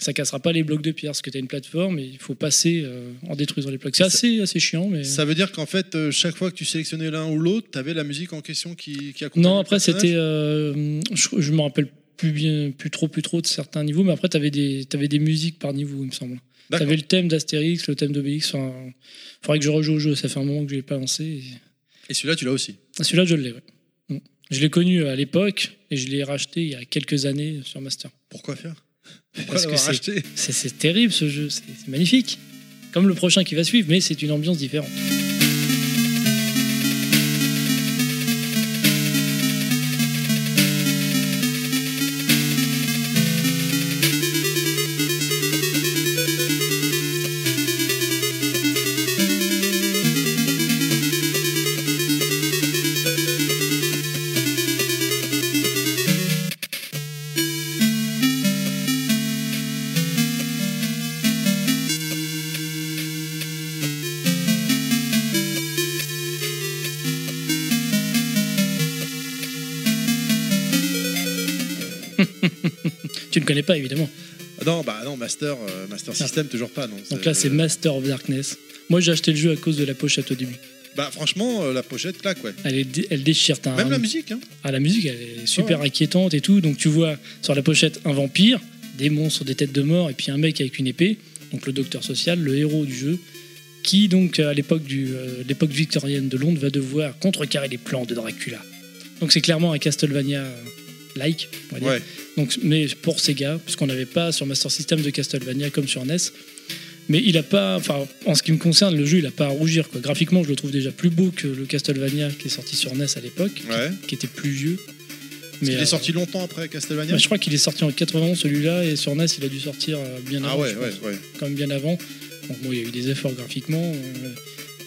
ça cassera pas les blocs de pierre, parce que tu as une plateforme et il faut passer euh, en détruisant les blocs. C'est assez, assez chiant, mais. Ça veut dire qu'en fait, euh, chaque fois que tu sélectionnais l'un ou l'autre, t'avais la musique en question qui, qui accompagnait Non, après c'était, euh, je, me rappelle plus bien, plus trop, plus trop de certains niveaux, mais après t'avais des, t'avais des musiques par niveau, il me semble. T'avais le thème d'Astérix, le thème d'Obélix. Enfin, faudrait que je rejoue au jeu. Ça fait un moment que je l'ai pas lancé. et- Et celui-là, tu l'as aussi. Ah, Celui-là, je l'ai. Ouais. Mm. Je l'ai connu à l'époque et je l'ai racheté il y a quelques années sur Master. Pourquoi faire? Pourquoi Parce que c'est- terrible ce jeu. C'est magnifique. Comme le prochain qui va suivre, mais c'est une ambiance différente. Ne connais pas évidemment. Ah Non, bah non, Master, euh, Master System, toujours pas. Non, Donc là, c'est Master of Darkness. Moi, j'ai acheté le jeu à cause de la pochette au début. Bah franchement, euh, la pochette claque, ouais. Elle, est dé- elle déchire. t'as Même un- la musique, hein. Ah, la musique, elle est super inquiétante et tout. Donc tu vois sur la pochette un vampire, des monstres, des têtes de mort, et puis un mec avec une épée. Donc le docteur social, le héros du jeu, qui donc à l'époque du euh, l'époque victorienne de Londres va devoir contrecarrer les plans de Dracula. Donc c'est clairement un Castlevania like, on va dire. Ouais. Donc, mais pour Sega, puisqu'on n'avait pas sur Master System de Castlevania comme sur NES. Mais il a pas, enfin, en ce qui me concerne, le jeu, il a pas à rougir. Quoi. Graphiquement, je le trouve déjà plus beau que le Castlevania qui est sorti sur NES à l'époque, Ouais. qui était plus vieux. Il est euh, sorti longtemps après Castlevania bah, je crois qu'il est sorti en 91 celui-là, et sur NES, il a dû sortir euh, bien Ah avant. ouais, quand même bien avant. Donc bon, il y a eu des efforts graphiquement. euh,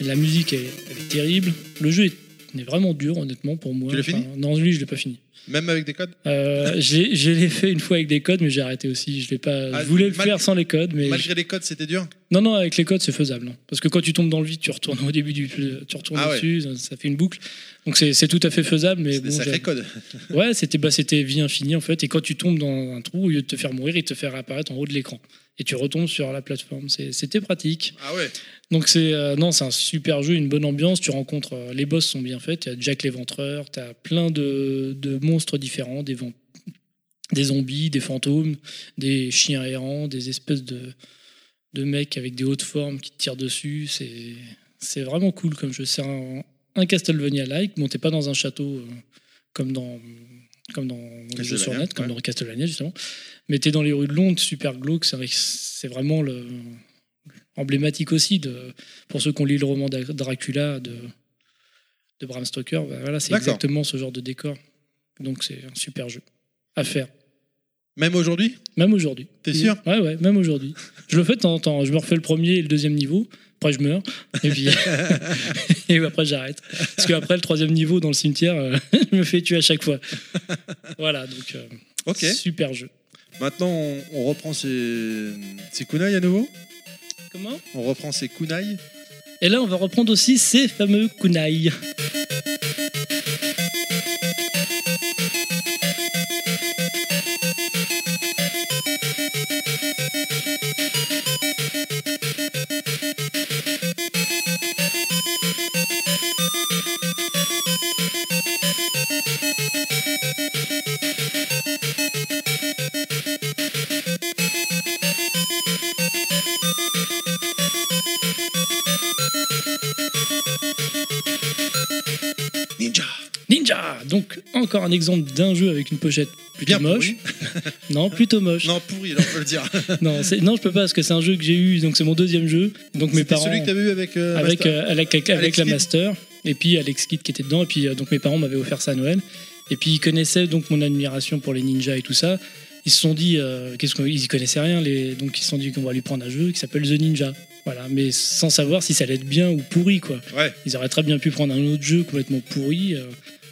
la musique, elle, elle est terrible. Le jeu est, est vraiment dur, honnêtement, pour moi. Tu l'as fini Non, lui, je l'ai pas fini. Même avec des codes Euh, j'ai- l'ai fait une fois avec des codes, mais j'ai arrêté aussi. Je, pas, Ah, je voulais le mal- faire sans les codes, mais Malgré les codes, c'était dur non, non, avec les codes, c'est faisable. hein. Parce que quand tu tombes dans le vide, tu retournes au début du, tu retournes Ah dessus, ça fait une boucle. Donc c'est tout à fait faisable, mais bon, sacrés j'ai- codes. Ouais, c'était bah, c'était vie infinie en fait. Et quand tu tombes dans un trou, au lieu de te faire mourir, il te fait réapparaître en haut de l'écran. Et tu retombes sur la plateforme. C'était pratique. Ah ouais Donc c'est euh, non, c'est un super jeu, une bonne ambiance. Tu rencontres euh, les boss sont bien faits. Tu as Jack l'éventreur, tu as plein de, de monstres différents, des des zombies, des fantômes, des chiens errants, des espèces de de mecs avec des hautes formes qui te tirent dessus. C'est c'est vraiment cool comme jeu. C'est un, un Castlevania-like. Bon, t'es pas dans un château euh, comme dans comme dans les jeux sur net, comme ouais. dans Castlevania justement. Mais t'es dans les rues de Londres, super glauque. C'est vrai que c'est vraiment le emblématique aussi de pour ceux qui ont lu le roman Dracula de de Bram Stoker. bah voilà, c'est exactement ce genre de décor. Donc c'est un super jeu à faire. Même aujourd'hui? Même aujourd'hui. T'es sûr? Ouais, ouais, même aujourd'hui. Je le fais de temps en temps. Je me refais le premier et le deuxième niveau. Après, je meurs. Et puis, et après, j'arrête. Parce qu'après, le troisième niveau dans le cimetière, euh, je me fais tuer à chaque fois. Voilà, donc, euh, Ok. super jeu. Maintenant, on, on reprend ses, ses kunai à nouveau? Comment? On reprend ses kunai? Et là, on va reprendre aussi ces fameux kunai. Encore un exemple d'un jeu avec une pochette plutôt Bien moche. Non, plutôt moche. Non, pourri, on peut le dire. Non, c'est- non, je peux pas parce que c'est un jeu que j'ai eu, donc c'est mon deuxième jeu. Donc mes C'était parents. celui que t'avais eu avec, euh, avec, Master- euh, avec, avec Alex la Kidd. Master et puis Alex Kidd qui était dedans et puis euh, donc mes parents m'avaient offert ça à Noël et puis ils connaissaient donc mon admiration pour les ninjas et tout ça ils se sont dit euh, qu'est-ce qu'ils y connaissaient rien les donc ils se sont dit qu'on va lui prendre un jeu qui s'appelle The Ninja voilà mais sans savoir si ça allait être bien ou pourri quoi Ouais. ils auraient très bien pu prendre un autre jeu complètement pourri euh,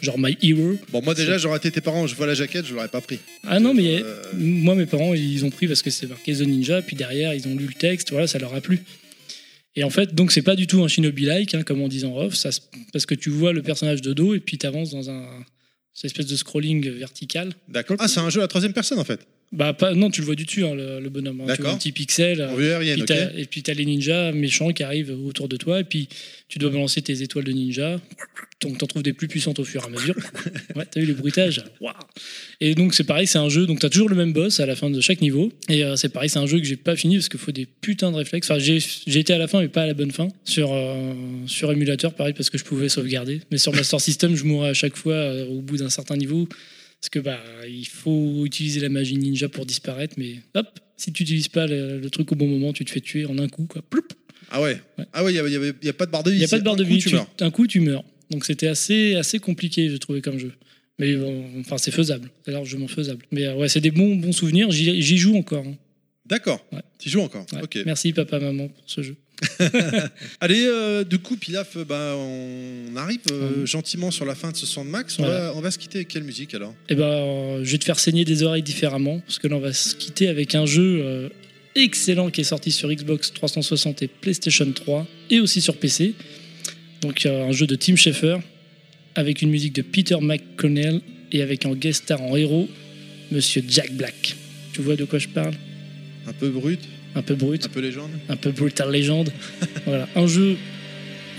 genre My Hero Bon, moi déjà, j'aurais été tes parents, je vois la jaquette, je l'aurais pas pris. ah non mais Euh, moi mes parents ils ont pris parce que c'était marqué The Ninja puis derrière ils ont lu le texte voilà ça leur a plu et en fait donc c'est pas du tout un shinobi like hein, comme on dit en off ça, se- parce que tu vois le personnage de dos et puis tu avances dans un cette espèce de scrolling vertical D'accord. Ah, c'est un jeu à la troisième personne en fait. Bah pas non tu le vois du dessus hein, le, le bonhomme hein. tu vois un petit pixel En vue aérienne, puis ok. t'as- et puis t'as les ninjas méchants qui arrivent autour de toi et puis tu dois balancer tes étoiles de ninja donc t'en trouves des plus puissantes au fur et à mesure ouais t'as vu les bruitages Waouh. et donc c'est pareil c'est un jeu donc t'as toujours le même boss à la fin de chaque niveau et euh, c'est pareil c'est un jeu que j'ai pas fini parce qu'il faut des putains de réflexes enfin j'ai été à la fin mais pas à la bonne fin sur euh, sur émulateur pareil parce que je pouvais sauvegarder mais sur Master System je mourais à chaque fois euh, au bout d'un certain niveau parce que bah il faut utiliser la magie ninja pour disparaître mais hop si tu n'utilises pas le, le truc au bon moment tu te fais tuer en un coup quoi Ploup. Ah ouais. Ouais. Ah ouais, il n'y a, pas de barre de vie. il n'y a pas de barre de vie tu meurs. un coup tu meurs donc c'était assez assez compliqué j'ai trouvé comme jeu mais bon, enfin c'est faisable c'est largement faisable mais euh, ouais c'est des bons bons souvenirs j'y j'y joue encore hein. D'accord. Ouais. Tu joues encore. Ouais. Ok. merci papa maman pour ce jeu Allez, euh, du coup, Pilaf, euh, bah, on arrive euh, Mhm. gentiment sur la fin de ce Soundmax. On, Voilà. va, on va se quitter avec quelle musique alors? Eh ben, euh, je vais te faire saigner des oreilles différemment, parce que là, on va se quitter avec un jeu excellent qui est sorti sur Xbox 360 et PlayStation 3, et aussi sur PC. Donc, un jeu de Tim Schafer, avec une musique de Peter McConnell, et avec en guest star en héros Monsieur Jack Black. Tu vois de quoi je parle? Un peu brut, Un peu brut, un peu légende. un peu Brutal Legend. voilà, un jeu,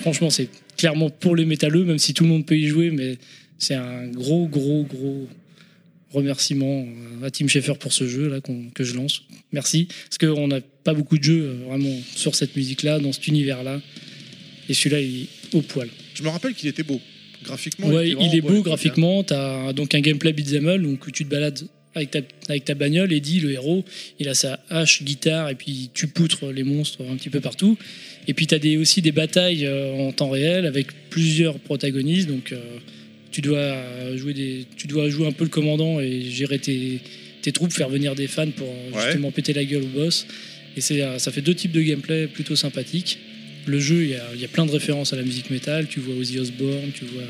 franchement, c'est clairement pour les métalleux, même si tout le monde peut y jouer, mais c'est un gros, gros, gros remerciement à Tim Schafer pour ce jeu là que je lance. Merci, parce qu'on n'a pas beaucoup de jeux euh, vraiment sur cette musique-là, dans cet univers-là. Et celui-là, il est au poil. Je me rappelle qu'il était beau. Graphiquement, Ouais, il est beau graphiquement. Tu as donc un gameplay beat'em donc où tu te balades avec ta, avec ta bagnole. Eddie, le héros, il a sa hache, guitare, et puis tu poutres les monstres un petit peu partout. Et puis tu as des, aussi des batailles euh, en temps réel avec plusieurs protagonistes. Donc euh, tu, dois jouer des, tu dois jouer un peu le commandant et gérer tes, tes troupes, faire venir des fans pour euh, Ouais. justement péter la gueule au boss. Et euh, ça fait deux types de gameplay plutôt sympathiques. Le jeu, il y, a, il y a plein de références à la musique métal. Tu vois Ozzy Osbourne, tu vois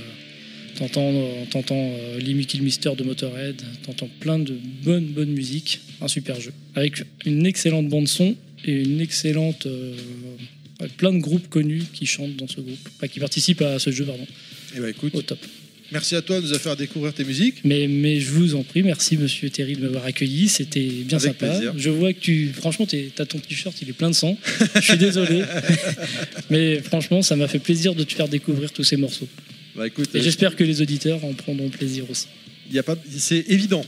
T'entends, euh, t'entends euh, Lemmy Kilmister de Motorhead, t'entends plein de bonnes, bonnes musiques. Un super jeu. Avec une excellente bande-son et une excellente. euh, plein de groupes connus qui chantent dans ce groupe. Enfin, qui participent à ce jeu, pardon. Eh ben, écoute, Au top. merci à toi de nous a fait découvrir tes musiques. Mais, mais je vous en prie, merci monsieur Terry de m'avoir accueilli. C'était bien Avec sympa. plaisir. Je vois que tu. Franchement, t'as ton t-shirt, il est plein de sang. je suis désolé. mais franchement, ça m'a fait plaisir de te faire découvrir tous ces morceaux. Bah écoute, Et euh, j'espère que les auditeurs en prendront plaisir aussi. Il y a pas, c'est évident.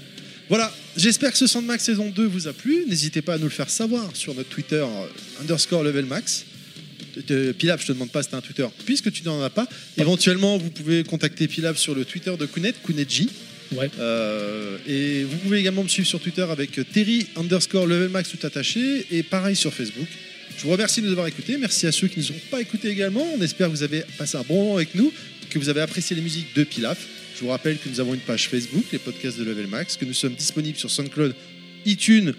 Voilà, j'espère que ce Sandmax saison 2 vous a plu. N'hésitez pas à nous le faire savoir sur notre Twitter euh, underscore level max. Euh, Pilaf, je te demande pas si t'as un Twitter, puisque tu n'en as pas. Éventuellement, vous pouvez contacter Pilaf sur le Twitter de Kounet, Kounetji. Ouais. Euh, et vous pouvez également me suivre sur Twitter avec Terry underscore level max tout attaché. Et pareil sur Facebook. Je vous remercie de nous avoir écoutés. Merci à ceux qui ne nous ont pas écoutés également. On espère que vous avez passé un bon moment avec nous, que vous avez apprécié les musiques de Pilaf. Je vous rappelle que nous avons une page Facebook, les podcasts de Level Max, que nous sommes disponibles sur SoundCloud, iTunes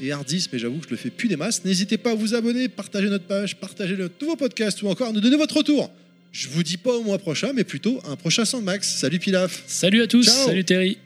et Hardis, mais j'avoue que je le fais plus des masses. N'hésitez pas à vous abonner, partager notre page, partager notre nouveau podcast ou encore à nous donner votre retour. Je vous dis pas au mois prochain, mais plutôt un prochain Sandmax. Salut Pilaf Salut à tous, Ciao. salut Terry.